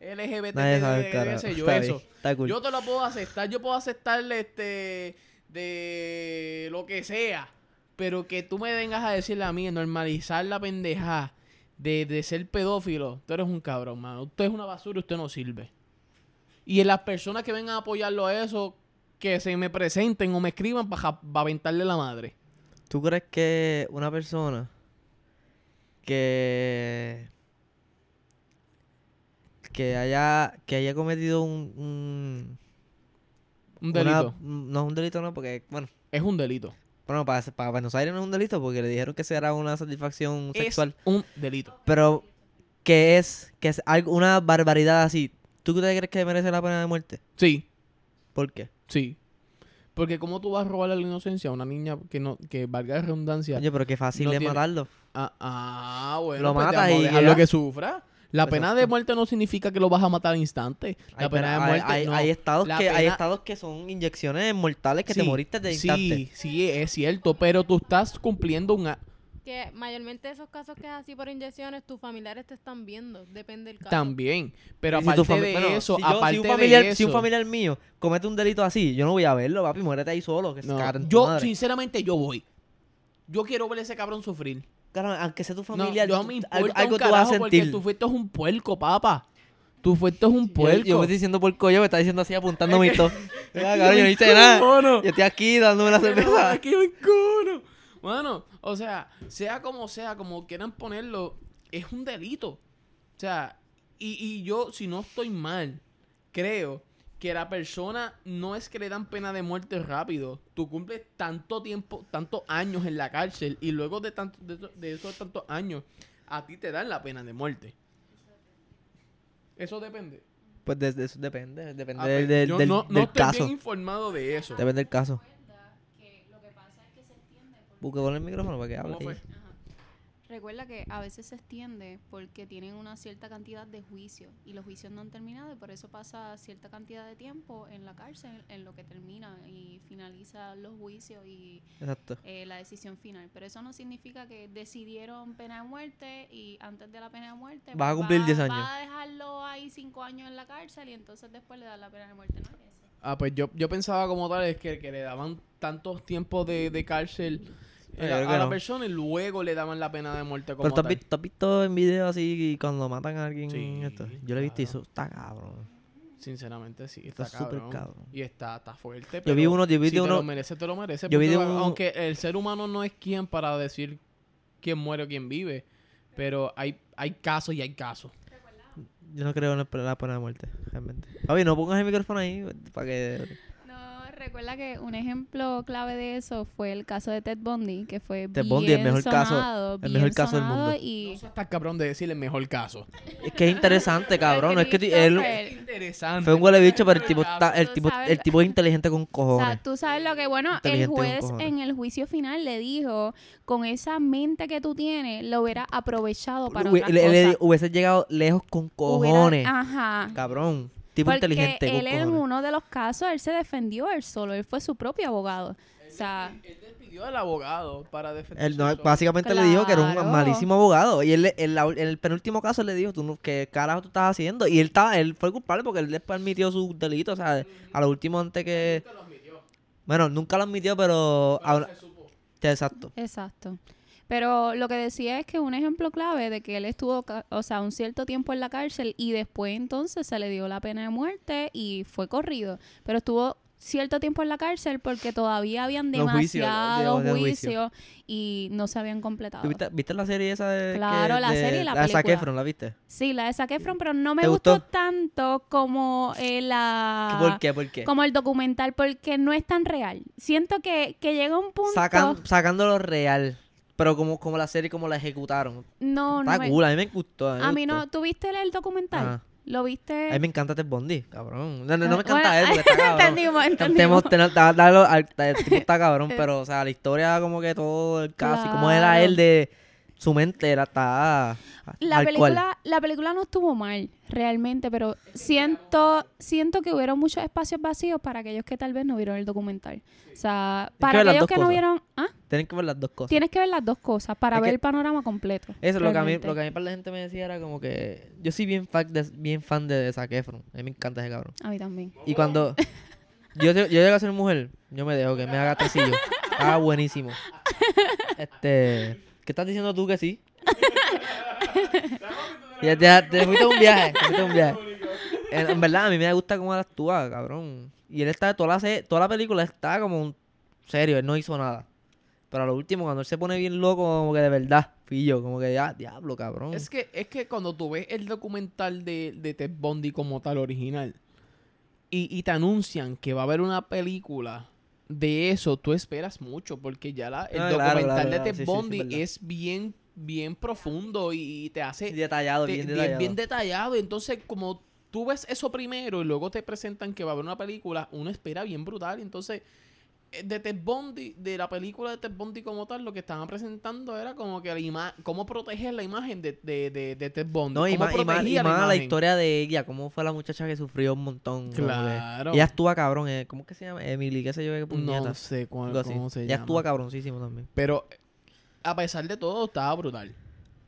LGBT, Nadie sabe, qué yo, eso. bien. Yo te lo puedo aceptar, yo puedo aceptarle este de lo que sea, pero que tú me vengas a decirle a mí, normalizar la pendeja de, de ser pedófilo, tú eres un cabrón, mano. Usted es una basura, usted no sirve. Y en las personas que vengan a apoyarlo a eso, que se me presenten o me escriban para aventarle la madre. ¿Tú crees que una persona que que haya que haya cometido un, un- Un una- delito. no es un delito no porque bueno Es un delito. bueno para, para Buenos Aires no es un delito porque le dijeron que será una satisfacción sexual Es un delito. pero que es que es algo una barbaridad así ¿tú te crees que merece la pena de muerte? Sí, ¿por qué? sí. Porque cómo tú vas a robarle la inocencia a una niña que no que valga la redundancia Oye, pero qué fácil no es tiene- matarlo Ah, ah, bueno, Lo pues matas y dejarlo ya. que sufra. La pena de muerte no significa que lo vas a matar al instante. La pena de muerte hay, no. hay estados La que hay estados que son inyecciones mortales que te moriste de instante Sí, sí, es cierto, pero tú estás cumpliendo un... a- Que mayormente esos casos que es así por inyecciones, tus familiares te están viendo. Depende del caso. También, pero si aparte fami- de bueno, eso, si yo- aparte si un familiar, de si un eso- familiar mío comete un delito así, yo no voy a verlo, papi, muérete ahí solo, que se no, tu yo, madre. sinceramente, yo voy. Yo quiero ver a ese cabrón sufrir. Claro, aunque sea tu No, familiar, yo me importa algo, un tú vas a carajo porque sentir. tú fuiste un puerco, papá. Tú fuiste un Yo- puerco. Yo, me estoy diciendo por coño, me está diciendo así apuntándome y *laughs* todo. Mira, yo cabrón, yo no hice nada. Yo estoy aquí dándome la cerveza. yo me encojono. Bueno, o sea, sea como sea, como quieran ponerlo, es un delito. O sea, y, y yo, si no estoy mal, creo que la persona no es que le dan pena de muerte rápido. Tú cumples tanto tiempo, tantos años en la cárcel y luego de, tanto, de, de esos tantos años, a ti te dan la pena de muerte. Eso depende. Pues de, de eso depende, depende Ah, del, del- no, no del estoy caso. bien informado de eso. Depende del caso. Busque poner el micrófono para que hable. ¿Cómo fue? Recuerda que a veces se extiende porque tienen una cierta cantidad de juicios y los juicios no han terminado y por eso pasa cierta cantidad de tiempo en la cárcel en lo que termina y finaliza los juicios y Exacto. eh, la decisión final. Pero eso no significa que decidieron pena de muerte y antes de la pena de muerte Vas a cumplir 10 años. Va a dejarlo ahí 5 años en la cárcel y entonces después le dan la pena de muerte. ¿no? Ah, pues yo, yo pensaba como tal es que, que le daban tantos tiempos de, de cárcel eh, Yo a, la no. persona y luego le daban la pena de muerte como Pero tú has, visto, tú has visto en videos así cuando matan a alguien. Sí, esto? Yo lo he visto y claro. eso está cabrón. Sinceramente sí, está, Está cabrón. cabrón. Y está, está fuerte. Yo vi uno, yo vi si de te uno. lo merece, te lo merece. yo vi punto de y- un- Aunque el ser humano no es quien para decir quién muere o quién vive. Pero hay, hay casos y hay casos. Yo no creo en la- pena de muerte, realmente. Oye, no pongas el micrófono ahí para que. Recuerda que un ejemplo clave de eso fue el caso de Ted Bundy, que fue Ted bien Bundy, el mejor caso- sonado, el bien mejor caso del mundo. Y No estás cabrón de decir el mejor caso. Es que es interesante, *laughs* cabrón. No es que él Christopher, Interesante. fue un huele bicho, pero el tipo está, el tipo, sabes- el tipo es inteligente con O sea, cojones. tú sabes lo que, bueno, el juez cojones. en el juicio final le dijo, con esa mente que tú tienes, lo hubiera aprovechado para Hubi- otras le- hubiese llegado lejos con Hubiera- cojones. Ajá. Cabrón. Tipo Porque inteligente él en uno de los casos, él se defendió él solo, él fue su propio abogado. O sea, Él despidió al abogado para defender Él no- básicamente le dijo que era un malísimo abogado. Y él, en, la- en el penúltimo caso le dijo, tú no, ¿qué carajo tú estás haciendo? Y él estaba, él fue culpable porque él después admitió sus delitos. O sea, a lo último antes que... Bueno, nunca lo admitió, pero... ahora- exacto. Exacto. Pero lo que decía es que un ejemplo clave de que él estuvo, o sea, un cierto tiempo en la cárcel y después entonces se le dio la pena de muerte y fue corrido. Pero estuvo cierto tiempo en la cárcel porque todavía habían juicios, demasiados de- de juicios y no se habían completado. ¿Tú viste, viste la serie esa de... Claro, que- la de- serie y la de Zac película. Efron, ¿la viste? Sí, la de Zac Efron, pero no me gustó? tanto como eh, la... ¿Por qué? ¿Por qué? Como el documental porque no es tan real. Siento que, que llega un punto... Sacan, sacándolo real. Pero como, como la serie, como la ejecutaron. No, no Está me- cool, a mí me gustó. A mí no, gustó. ¿tú viste el, documental? Ajá. ¿Lo viste? A mí me encanta Ted Bundy, cabrón. No, no, no me Bueno, encanta él porque está *laughs* cabrón. entendimos, entendimos. el tipo está cabrón, *laughs* pero, o sea, la historia, como que todo el caso, y como era Claro. él de su mente, era está La película, la película no estuvo mal, realmente, pero siento, siento que hubieron muchos espacios vacíos para aquellos que tal vez no vieron el documental. O sea, para aquellos que no vieron, ¿ah? Tienen que ver las dos cosas. Tienes que ver las dos cosas para Es ver que- el panorama completo. Eso, lo que, a mí, lo que a mí para la gente me decía era como que yo soy bien fan de, bien fan de Zac Efron. A mí me encanta ese cabrón. A mí también. Y cuando *laughs* yo, yo llego a ser mujer, yo me dejo que me haga tecillo. *laughs* Está buenísimo. Este, ¿qué estás diciendo tú que sí? *laughs* ya te, te fuiste un viaje, te fuiste un viaje. En, verdad, a mí me gusta cómo él actúa, cabrón. Y él está, toda la, toda la película está como un serio, él no hizo nada. Pero a lo último, cuando él se pone bien loco, como que de verdad, pillo, como que ya, diablo, cabrón. Es que, es que cuando tú ves el documental de, de Ted Bundy como tal original y, y te anuncian que va a haber una película de eso, tú esperas mucho porque ya la, el documental claro, de Ted sí, sí, sí, Bundy es bien, bien profundo y, te hace detallado, te- bien bien, detallado. bien detallado. Entonces, como tú ves eso primero y luego te presentan que va a haber una película, uno espera bien brutal. Entonces, de Ted Bundy, de la película de Ted Bundy como tal, lo que estaban presentando era como que la ima cómo proteger la imagen de, de, de, de Ted Bundy. No, y más, y más, la, historia de ella, cómo fue la muchacha que sufrió un montón. Claro. Ella actúa cabrón, eh, ¿cómo que se llama? Emily, qué sé yo, qué puñeta. No sé cuál, cómo se Ella llama. actúa cabroncísimo también. Pero, eh, a pesar de todo, estaba brutal.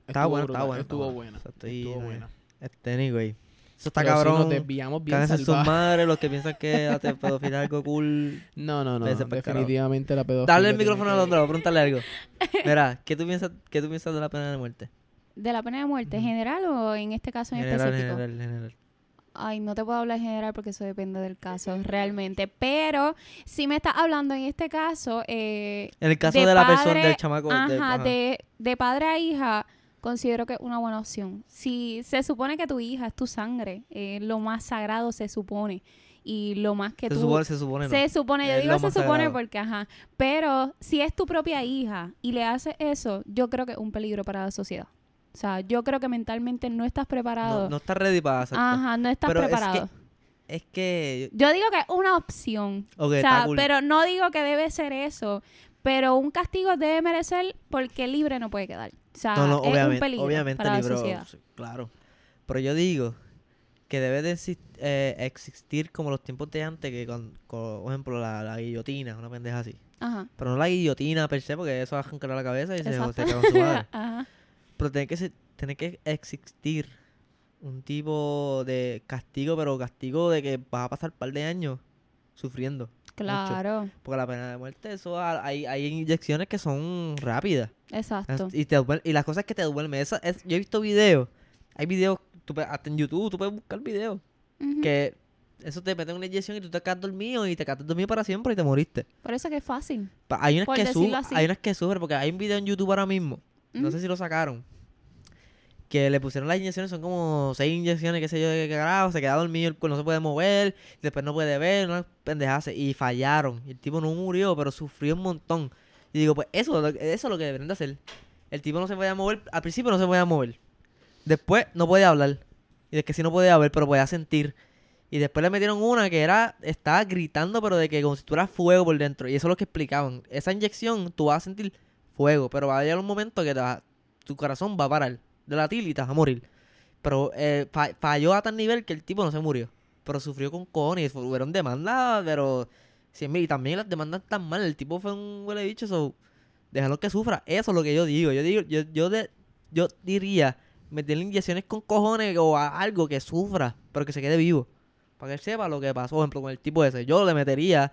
Estaba Estuvo buena, estaba buena. Estuvo buena. Estuvo eh, buena. Este, anyway. Eso está Pero cabrón. nos desviamos bien Cállense sus madres, los que *laughs* piensan que la pedofilia es algo cool. No, no, no. Definitivamente la pedofilia. Dale el micrófono a Londra, voy a preguntarle algo. *laughs* Mira, ¿qué tú piensas, qué tú piensas de la pena de muerte? ¿De la pena de muerte Ujú. general o en este caso en General, específico? general, general. Ay, no te puedo hablar en general porque eso depende del caso, realmente. Pero si me estás hablando en este caso, eh, En el caso De de, la persona, del chamaco. de- ajá, ajá. de, de padre a hija, considero que es una buena opción. Si se supone que tu hija es tu sangre, eh, lo más sagrado se supone. Y lo más que se, tú... supone, se supone, ¿no? Se supone, yo Es digo se supone sagrado. porque, ajá. Pero si es tu propia hija y le haces eso, yo creo que es un peligro para la sociedad. O sea, yo creo que mentalmente no estás preparado. No, no está ready para hacer Ajá, no estás Pero es que- preparado. Es que... Yo digo que es una opción. Ok, o sea, cool. pero no digo que debe ser eso. Pero un castigo debe merecer porque libre no puede quedar. O sea, no, no, es un obviamente, peligro obviamente, para la libro, sociedad. claro. Pero yo digo que debe de eh, existir como los tiempos de antes, que con, con, por ejemplo, la, la guillotina, una pendeja así. Ajá. Pero no la guillotina per se, porque eso va a la cabeza y se, Exacto. se su madre. *laughs* Ajá. Pero tiene que, tiene que existir un tipo de castigo, pero castigo de que vas a pasar un par de años sufriendo. Claro. Porque la pena de muerte, eso ha- hay, hay inyecciones que son rápidas. Exacto. Y, te duerme- y las cosas que te duermen. Esa, es, yo he visto videos. Hay videos, tú hasta en YouTube, tú puedes buscar videos. Que eso te meten una inyección y tú te quedas dormido y te quedas dormido para siempre y te moriste. Por eso que es fácil. Hay unas Por que así. hay unas que sufren, porque hay un video en YouTube ahora mismo. No sé si lo sacaron. Que le pusieron las inyecciones, son como seis inyecciones, qué sé yo, qué carajo, se queda dormido, no se puede mover, después no puede ver, una pendejase, y fallaron. Y el tipo no murió, pero sufrió un montón. Y digo, pues eso, eso es lo que deberían de hacer. El tipo no se podía mover, al principio no se podía mover. Después no podía hablar. Y es que sí no podía ver, pero podía sentir. Y después le metieron una que era, estaba gritando, pero de que como si tuviera fuego por dentro. Y eso es lo que explicaban. Esa inyección, tú vas a sentir fuego, pero va a llegar un momento que tu corazón va a parar de te vas a morir. Pero eh, fa- falló a tal nivel que el tipo no se murió. Pero sufrió con cojones. Fueron demandas, pero... Sí, y también las demandas están mal. El tipo fue un huele bicho, so... Déjalo que sufra. Eso es lo que yo digo. Yo digo, yo, yo, yo diría meterle inyecciones con cojones o a algo que sufra, pero que se quede vivo. Para que él sepa lo que pasó. Por ejemplo, con el tipo ese. Yo le metería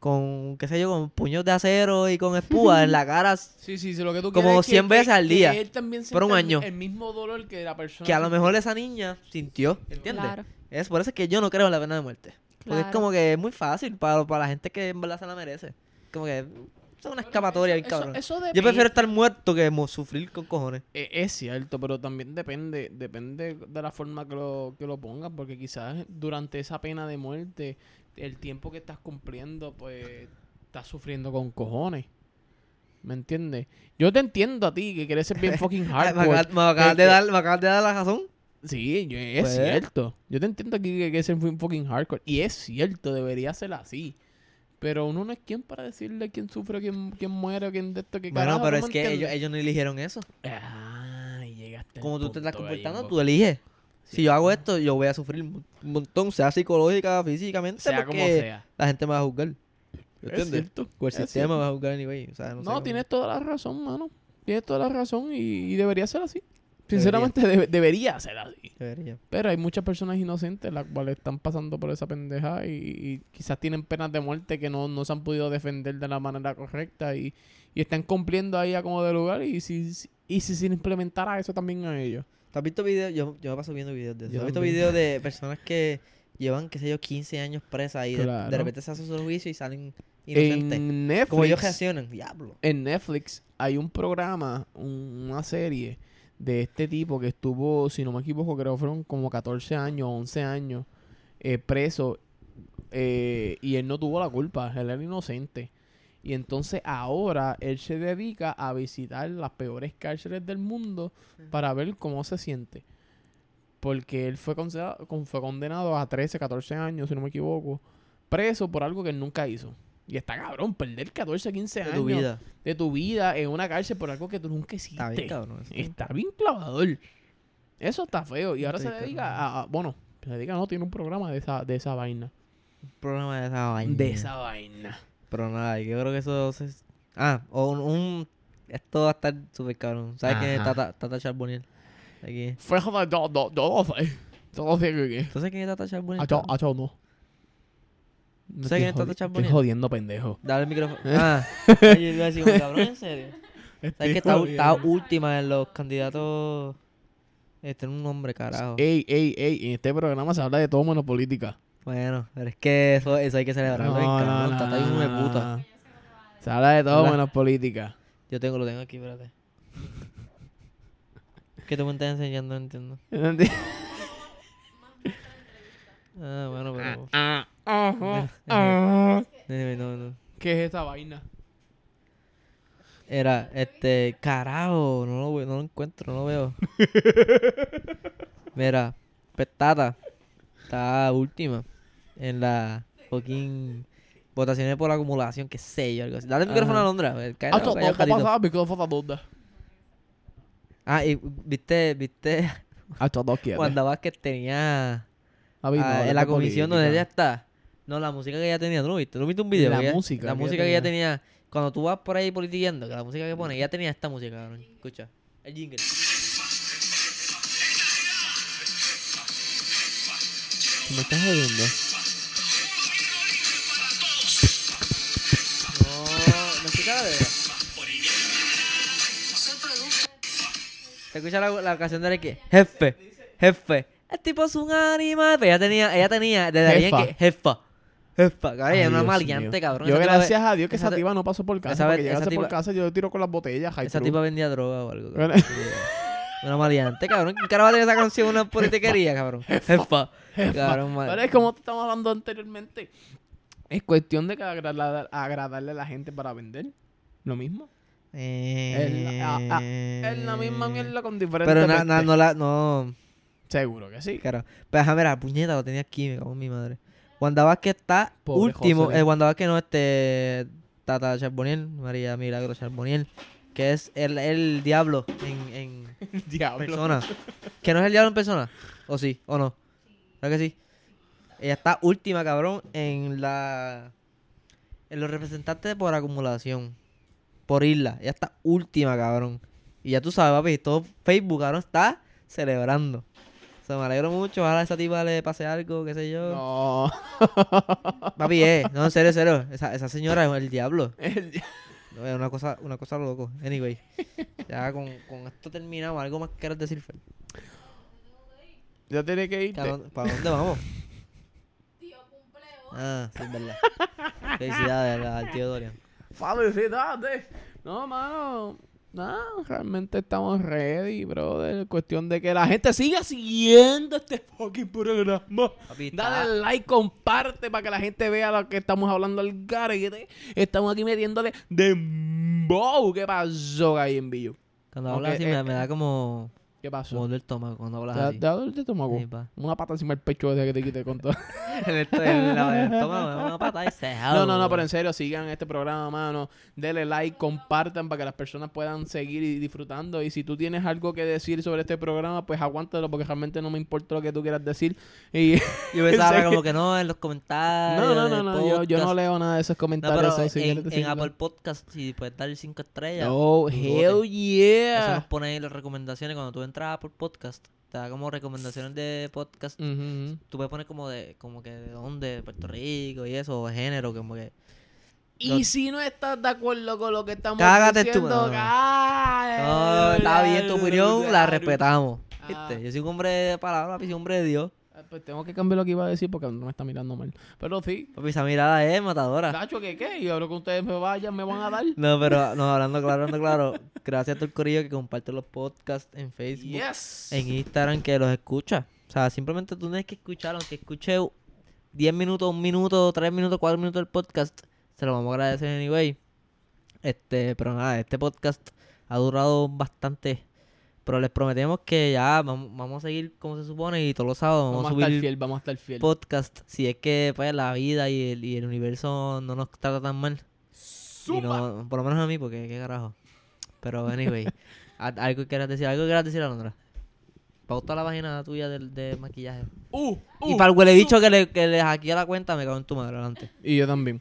con, qué sé yo, con puños de acero y con espúa en la cara. Sí, sí, sí, lo que tú Como quieres es que- 100 veces que- al día, que él también por un año. El mismo dolor que la persona. Que a lo mejor esa niña sintió. ¿Entiendes? Claro. Es por eso es que yo no creo en la pena de muerte. Porque es como que es muy fácil para, para la gente que en verdad se la merece. Como que es una escapatoria, bien Eso- cabrón. eso Yo prefiero estar muerto que sufrir con cojones. Eh, Es cierto, pero también depende, depende de la forma que lo, que lo pongas, porque quizás durante esa pena de muerte, el tiempo que estás cumpliendo, pues estás sufriendo con cojones. ¿Me entiendes? Yo te entiendo a ti, que quieres ser bien *laughs* fucking me, hardcore. acabas, me acabas que- de dar, me acabas de dar la razón. Sí, yo- es Pues. cierto. Yo te entiendo aquí que quieres ser bien fucking hardcore. Y es cierto, debería ser así. Pero uno no es quien para decirle quién sufre, quién, quién muere, quién de esto, qué Bueno, carajo, pero ¿no es que ellos, ellos no eligieron eso. Ah, llegaste Como tú te estás comportando, tú eliges. Si yo hago esto, yo voy a sufrir un montón, sea psicológica, físicamente, Sea como sea. la gente me va a juzgar. Es ¿Entiendes? cierto. O el es sistema cierto. me va a juzgar anyway. O sea, no, No, sé cómo- tienes toda la razón, mano. Tienes toda la razón y, y debería ser así. Sinceramente, debe- debería ser así. Debería. Pero hay muchas personas inocentes las cuales están pasando por esa pendeja y, y quizás tienen penas de muerte que no, no se han podido defender de la manera correcta y, y están cumpliendo ahí a como de lugar y si, si- y si se implementara eso también a ellos. ¿Tú has visto videos? Yo, yo me paso viendo videos de eso. Yo ¿Has visto también. videos de *laughs* personas que llevan, qué sé yo, 15 años presas y de- repente se hace su juicio y salen inocentes? En Netflix, Como ellos reaccionan, diablo. en Netflix hay un programa, un- una serie de este tipo que estuvo, si no me equivoco, creo que fueron como 14 años, 11 años eh, preso eh, y él no tuvo la culpa, él era inocente. Y entonces ahora él se dedica a visitar las peores cárceles del mundo para ver cómo se siente. Porque él fue, considerado- con- fue condenado a 13, 14 años, si no me equivoco, preso por algo que él nunca hizo. Y está cabrón, perder 14, 15 De años tu vida. de tu vida en una cárcel por algo que tú nunca hiciste. Está bien, cabrón. eso. Está bien clavador. Eso está feo. Y ahora Estoy se dedica cabrón. a, a- Bueno, se dedica, no, tiene un programa de esa, de esa vaina. Un programa de esa vaina. De esa vaina. Pero nada, yo creo que eso... se- Ah, o un... un- Esto va a estar súper cabrón. ¿Sabes quién es. Tata, Tata Charbonnier? Aquí. Yo, yo lo sé. Yo lo sé que qué. ¿Tú sabes quién es Tata Charbonnier? Acho, acho, no. ¿Tú sabes quién es Tata Estoy Charbonnier? jodiendo, pendejo. Dale el micrófono. *laughs* Ah, oye, yo iba a decir, cabrón, ¿en serio? Estoy ¿Sabes que está, última en los candidatos? Este es un nombre, carajo. Ey, ey, ey. En este programa se habla de todo menos política. Bueno, pero es que eso, eso hay que celebrarlo. Tata es un hijo de puta. Se habla de todo menos política. Yo tengo, lo tengo aquí, espérate. ¿Qué tú me estás enseñando? No entiendo. *laughs* Ah, bueno, pero... Ah, ajá, ah. No, no, no. ¿Qué es esa vaina? Era, este, carajo, no lo, veo- no lo encuentro, no lo veo. *laughs* Mira, pues Tata está última en la fucking votaciones por acumulación, que sé yo, algo así. Dale el micrófono a Londra, a Ah, no, no, no pasa, micrófono dónde. Ah, y viste, viste, *laughs* A todos quieren. Wanda Vázquez tenía no, ah, en la comisión donde ella está. No, la música que ella tenía, ¿tú no viste? ¿Tú no viste un video? La ella- música La que música ella que ella tenía. Cuando tú vas por ahí politiqueando, que la música que pone, ella tenía esta música, cabrón. Escucha. El jingle. ¿Me estás jodiendo? Escucha la de. ¿Te escucha la, la canción de la que? Jefe, jefe. El tipo es un animal. Pero ella tenía, ella tenía, desde ahí en Jefa. que, jefa. Jefa, cabrón, es una maleante, cabrón. Yo gracias a Dios que esa tipa no pasó por casa. esa porque llegase por tipa- casa yo tiro con las botellas. high Esa tipa vendía droga o algo. Cabrón. Una maleante, cabrón. ¿Qué carajo tiene esa canción? Una *laughs* politiquería, cabrón. Jefa. Cabrón, mal. Pero es como te estamos hablando anteriormente. Es cuestión de que agradar- agradarle a la gente para vender. Lo mismo. Eh, Es la, es la misma mierda con diferentes Pero na- na- no la, no. Seguro que sí. Claro. Pero déjame ver, la puñeta lo tenía aquí, me cago en mi madre. Wanda Vázquez está Pobre último. José. Eh, Wanda Vázquez no, este. Tata Charboniel, María Milagro Charboniel. Que es el, el diablo en, en *laughs* Diablo. persona. que no es el diablo en persona. ¿O sí? ¿O no? ¿Verdad que sí? Ella está última, cabrón, en la. En los representantes por acumulación. Por isla. Ella está última, cabrón. Y ya tú sabes, papi, todo Facebook, cabrón, está celebrando. O sea, me alegro mucho. Ojalá a esa tipa le pase algo, qué sé yo. No. *laughs* Papi, eh. No, en serio, en serio. Esa, esa señora es el diablo. *laughs* El di- No, es una cosa, una cosa loco. Anyway. Ya con, con esto terminamos. ¿Algo más que quieras decir, Fer? Ya tiene que irte. ¿Para dónde, para dónde vamos? Ah, sí, es verdad. Felicidades al tío Dorian. Felicidades. No, mano. No, realmente estamos ready, brother. Cuestión de que la gente siga siguiendo este fucking programa. Dale like, comparte para que la gente vea lo que estamos hablando al garete. Estamos aquí metiéndole dembow. ¿Qué pasó ahí en Billo? Cuando hablas así eh, me, me da como... ¿Qué pasó? Como del estómago cuando ¿Te hablas así. te da dolor de estómago? Sí, pa. Una pata encima del pecho desde que te quité con todo. *laughs* el, el estómago me da una pata ese. *laughs* No, no, no, pero en serio, sigan este programa, mano. Denle like, compartan para que las personas puedan seguir y disfrutando. Y si tú tienes algo que decir sobre este programa, pues aguántalo porque realmente no me importa lo que tú quieras decir. Y Yo *laughs* pensaba como que- no, en los comentarios. no, no, no, el no, yo, yo no leo nada de esos No, comentarios. pero en. Apple Podcast, si puedes dar 5 estrellas. Oh, hell bote. Eso yeah. nos pone ahí las recomendaciones. Cuando tú entras a Apple Podcast, te da como recomendaciones de podcast. Ujú. Tú puedes poner como de, como que de dónde, de Puerto Rico y eso, o género, como que. Y Lo- si no estás de acuerdo con lo que estamos Cágate tú, diciendo, no. No, está bien, tu opinión la respetamos. Ah. ¿Viste? Yo soy un hombre de palabra, soy un hombre de Dios. Ah, Pues tengo que cambiar lo que iba a decir porque no me está mirando mal. Pero sí. Papi, esa mirada es matadora. Nacho, ¿qué qué? Y ahora que ustedes me vayan, me van a dar. No, pero no, hablando claro, hablando claro. Gracias a todo el corillo que comparte los podcasts en Facebook, Yes. en Instagram, que los escucha. O sea, simplemente tú no tienes que escuchar, aunque escuche 10 minutos, un minuto, 3 minutos, 4 minutos del podcast, se lo vamos a agradecer anyway. Este, pero nada, este podcast ha durado bastante. Pero les prometemos que ya vamos, vamos a seguir como se supone y todos los sábados vamos, Vamos a subir estar fiel, vamos a estar fiel. podcast. Si es que pues la vida y el, y el universo no nos trata tan mal. Y no, por lo menos a mí, porque qué carajo. Pero anyway, *laughs* algo que quieras decir, algo que quieras decir, Alondra. Pauta la página tuya de, de maquillaje. Uh, y uh, para el huele bicho que le, que le hackea la cuenta, me cago en tu madre adelante. Y yo también.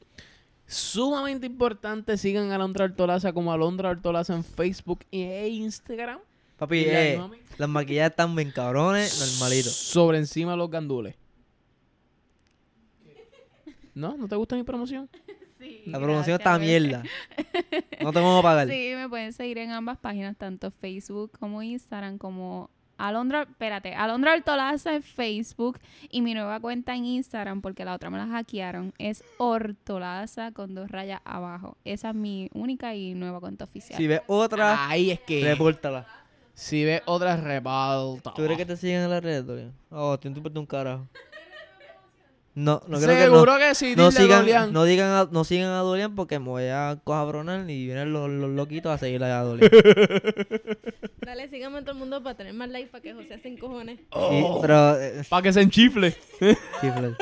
Sumamente importante, sigan a Alondra Hortolaza como Alondra Hortolaza en Facebook e Instagram. Papi, Y eh, *laughs* las maquillajes están bien cabrones, normalito. Sobre encima los gandules. ¿No? ¿No te gusta mi promoción? *laughs* Sí, La promoción está mierda. *laughs* No te vamos a pagar. Sí, me pueden seguir en ambas páginas, tanto Facebook como Instagram, como Alondra, espérate, Alondra Hortolaza en Facebook y mi nueva cuenta en Instagram, porque la otra me la hackearon, es Hortolaza con dos rayas abajo. Esa es mi única y nueva cuenta oficial. Si ves otra, Ahí es que. repórtala. Si ves otra rebalta. ¿Tú crees que te siguen en las redes, Dorian? Oh, te importa un carajo. No, no creo que no. Seguro que, sí, No sigan, Dolian. no, digan a, no sigan a Dolian porque me voy a cojabronar y vienen los, los loquitos a seguir a Dolian. *laughs* Dale, síganme a todo el mundo para tener más likes para que José se encojones. Y- pero, eh, Para que se enchifle. chifle.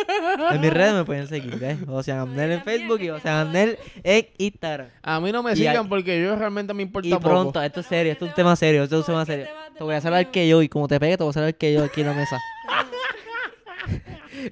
En mis redes me pueden seguir, ¿ves? Ocean Amnel en Facebook y se Ocean joda. Amnel en Instagram. A mí no me Y sigan hay- porque yo realmente me importa Y poco. pronto, esto es serio, esto es un tema serio, esto es un tema ¿Por qué serio. te voy a lo hacer al mío? que yo y como te pegue te voy a hacer al que yo aquí en la mesa. *laughs*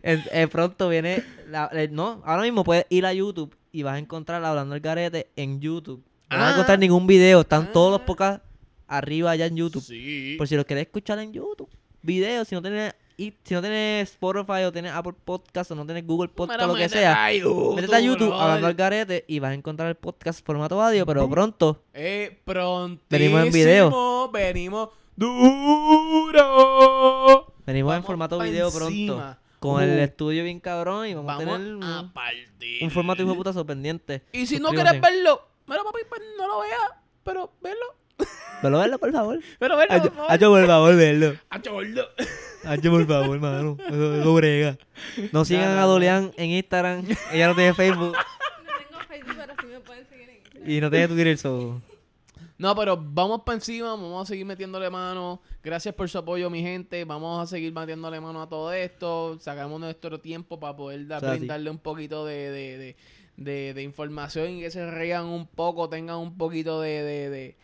Eh, pronto viene, la- eh, no, ahora mismo puedes ir a YouTube y vas a encontrar Hablando el Garete en YouTube. No vas a Ah. encontrar ningún video, están todos los Ah. podcasts arriba allá en YouTube. Sí. Por si los querés escuchar en YouTube. Videos, si no tienes, y- si no tienes Spotify o tienes Apple Podcast o no tienes Google Podcast Mira, o lo que sea. a YouTube, Métete a YouTube, hablando al garete, y vas a encontrar el podcast formato audio, pero pronto Eh, prontísimo. Venimos en video. Venimos duro. Venimos en formato video encima. pronto. Con el Uh. estudio bien cabrón y vamos, Vamos a tener un, a partir. un formato hijo de puta sorprendente. Y si no quieres verlo, mira papi, pues no lo veas, pero verlo. Velo, *laughs* verlo, por favor. *laughs* Pero verlo, Hacho, por favor. hacho, por favor, verlo. Hacho, gordo. *laughs* Hacho, por favor, mano. Eso, eso brega. No sigan no, a. Dolian en Instagram. Ella no tiene Facebook No tengo Facebook, pero sí me pueden seguir en Instagram. y no tiene Twitter. So. No, pero vamos para encima, vamos a seguir metiéndole mano. Gracias por su apoyo, mi gente. Vamos a seguir metiéndole mano a todo esto. Sacamos nuestro tiempo para poder dar, O sea, sí. brindarle un poquito de, de, de, de- de información y que se rían un poco, tengan un poquito de,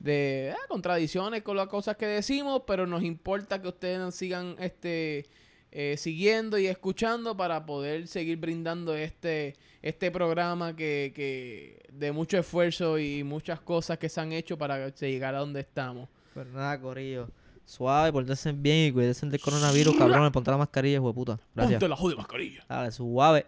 de, ah, contradicciones con las cosas que decimos, pero nos importa que ustedes nos sigan este eh, siguiendo y escuchando para poder seguir brindando este este programa que, que de mucho esfuerzo y muchas cosas que se han hecho para llegar a donde estamos. Pero nada, corillo. Suave, portense bien y cuídense del coronavirus, cabrón. Ponte la mascarilla, hijo de puta. Gracias. Ponte la jodida mascarilla. Dale, suave.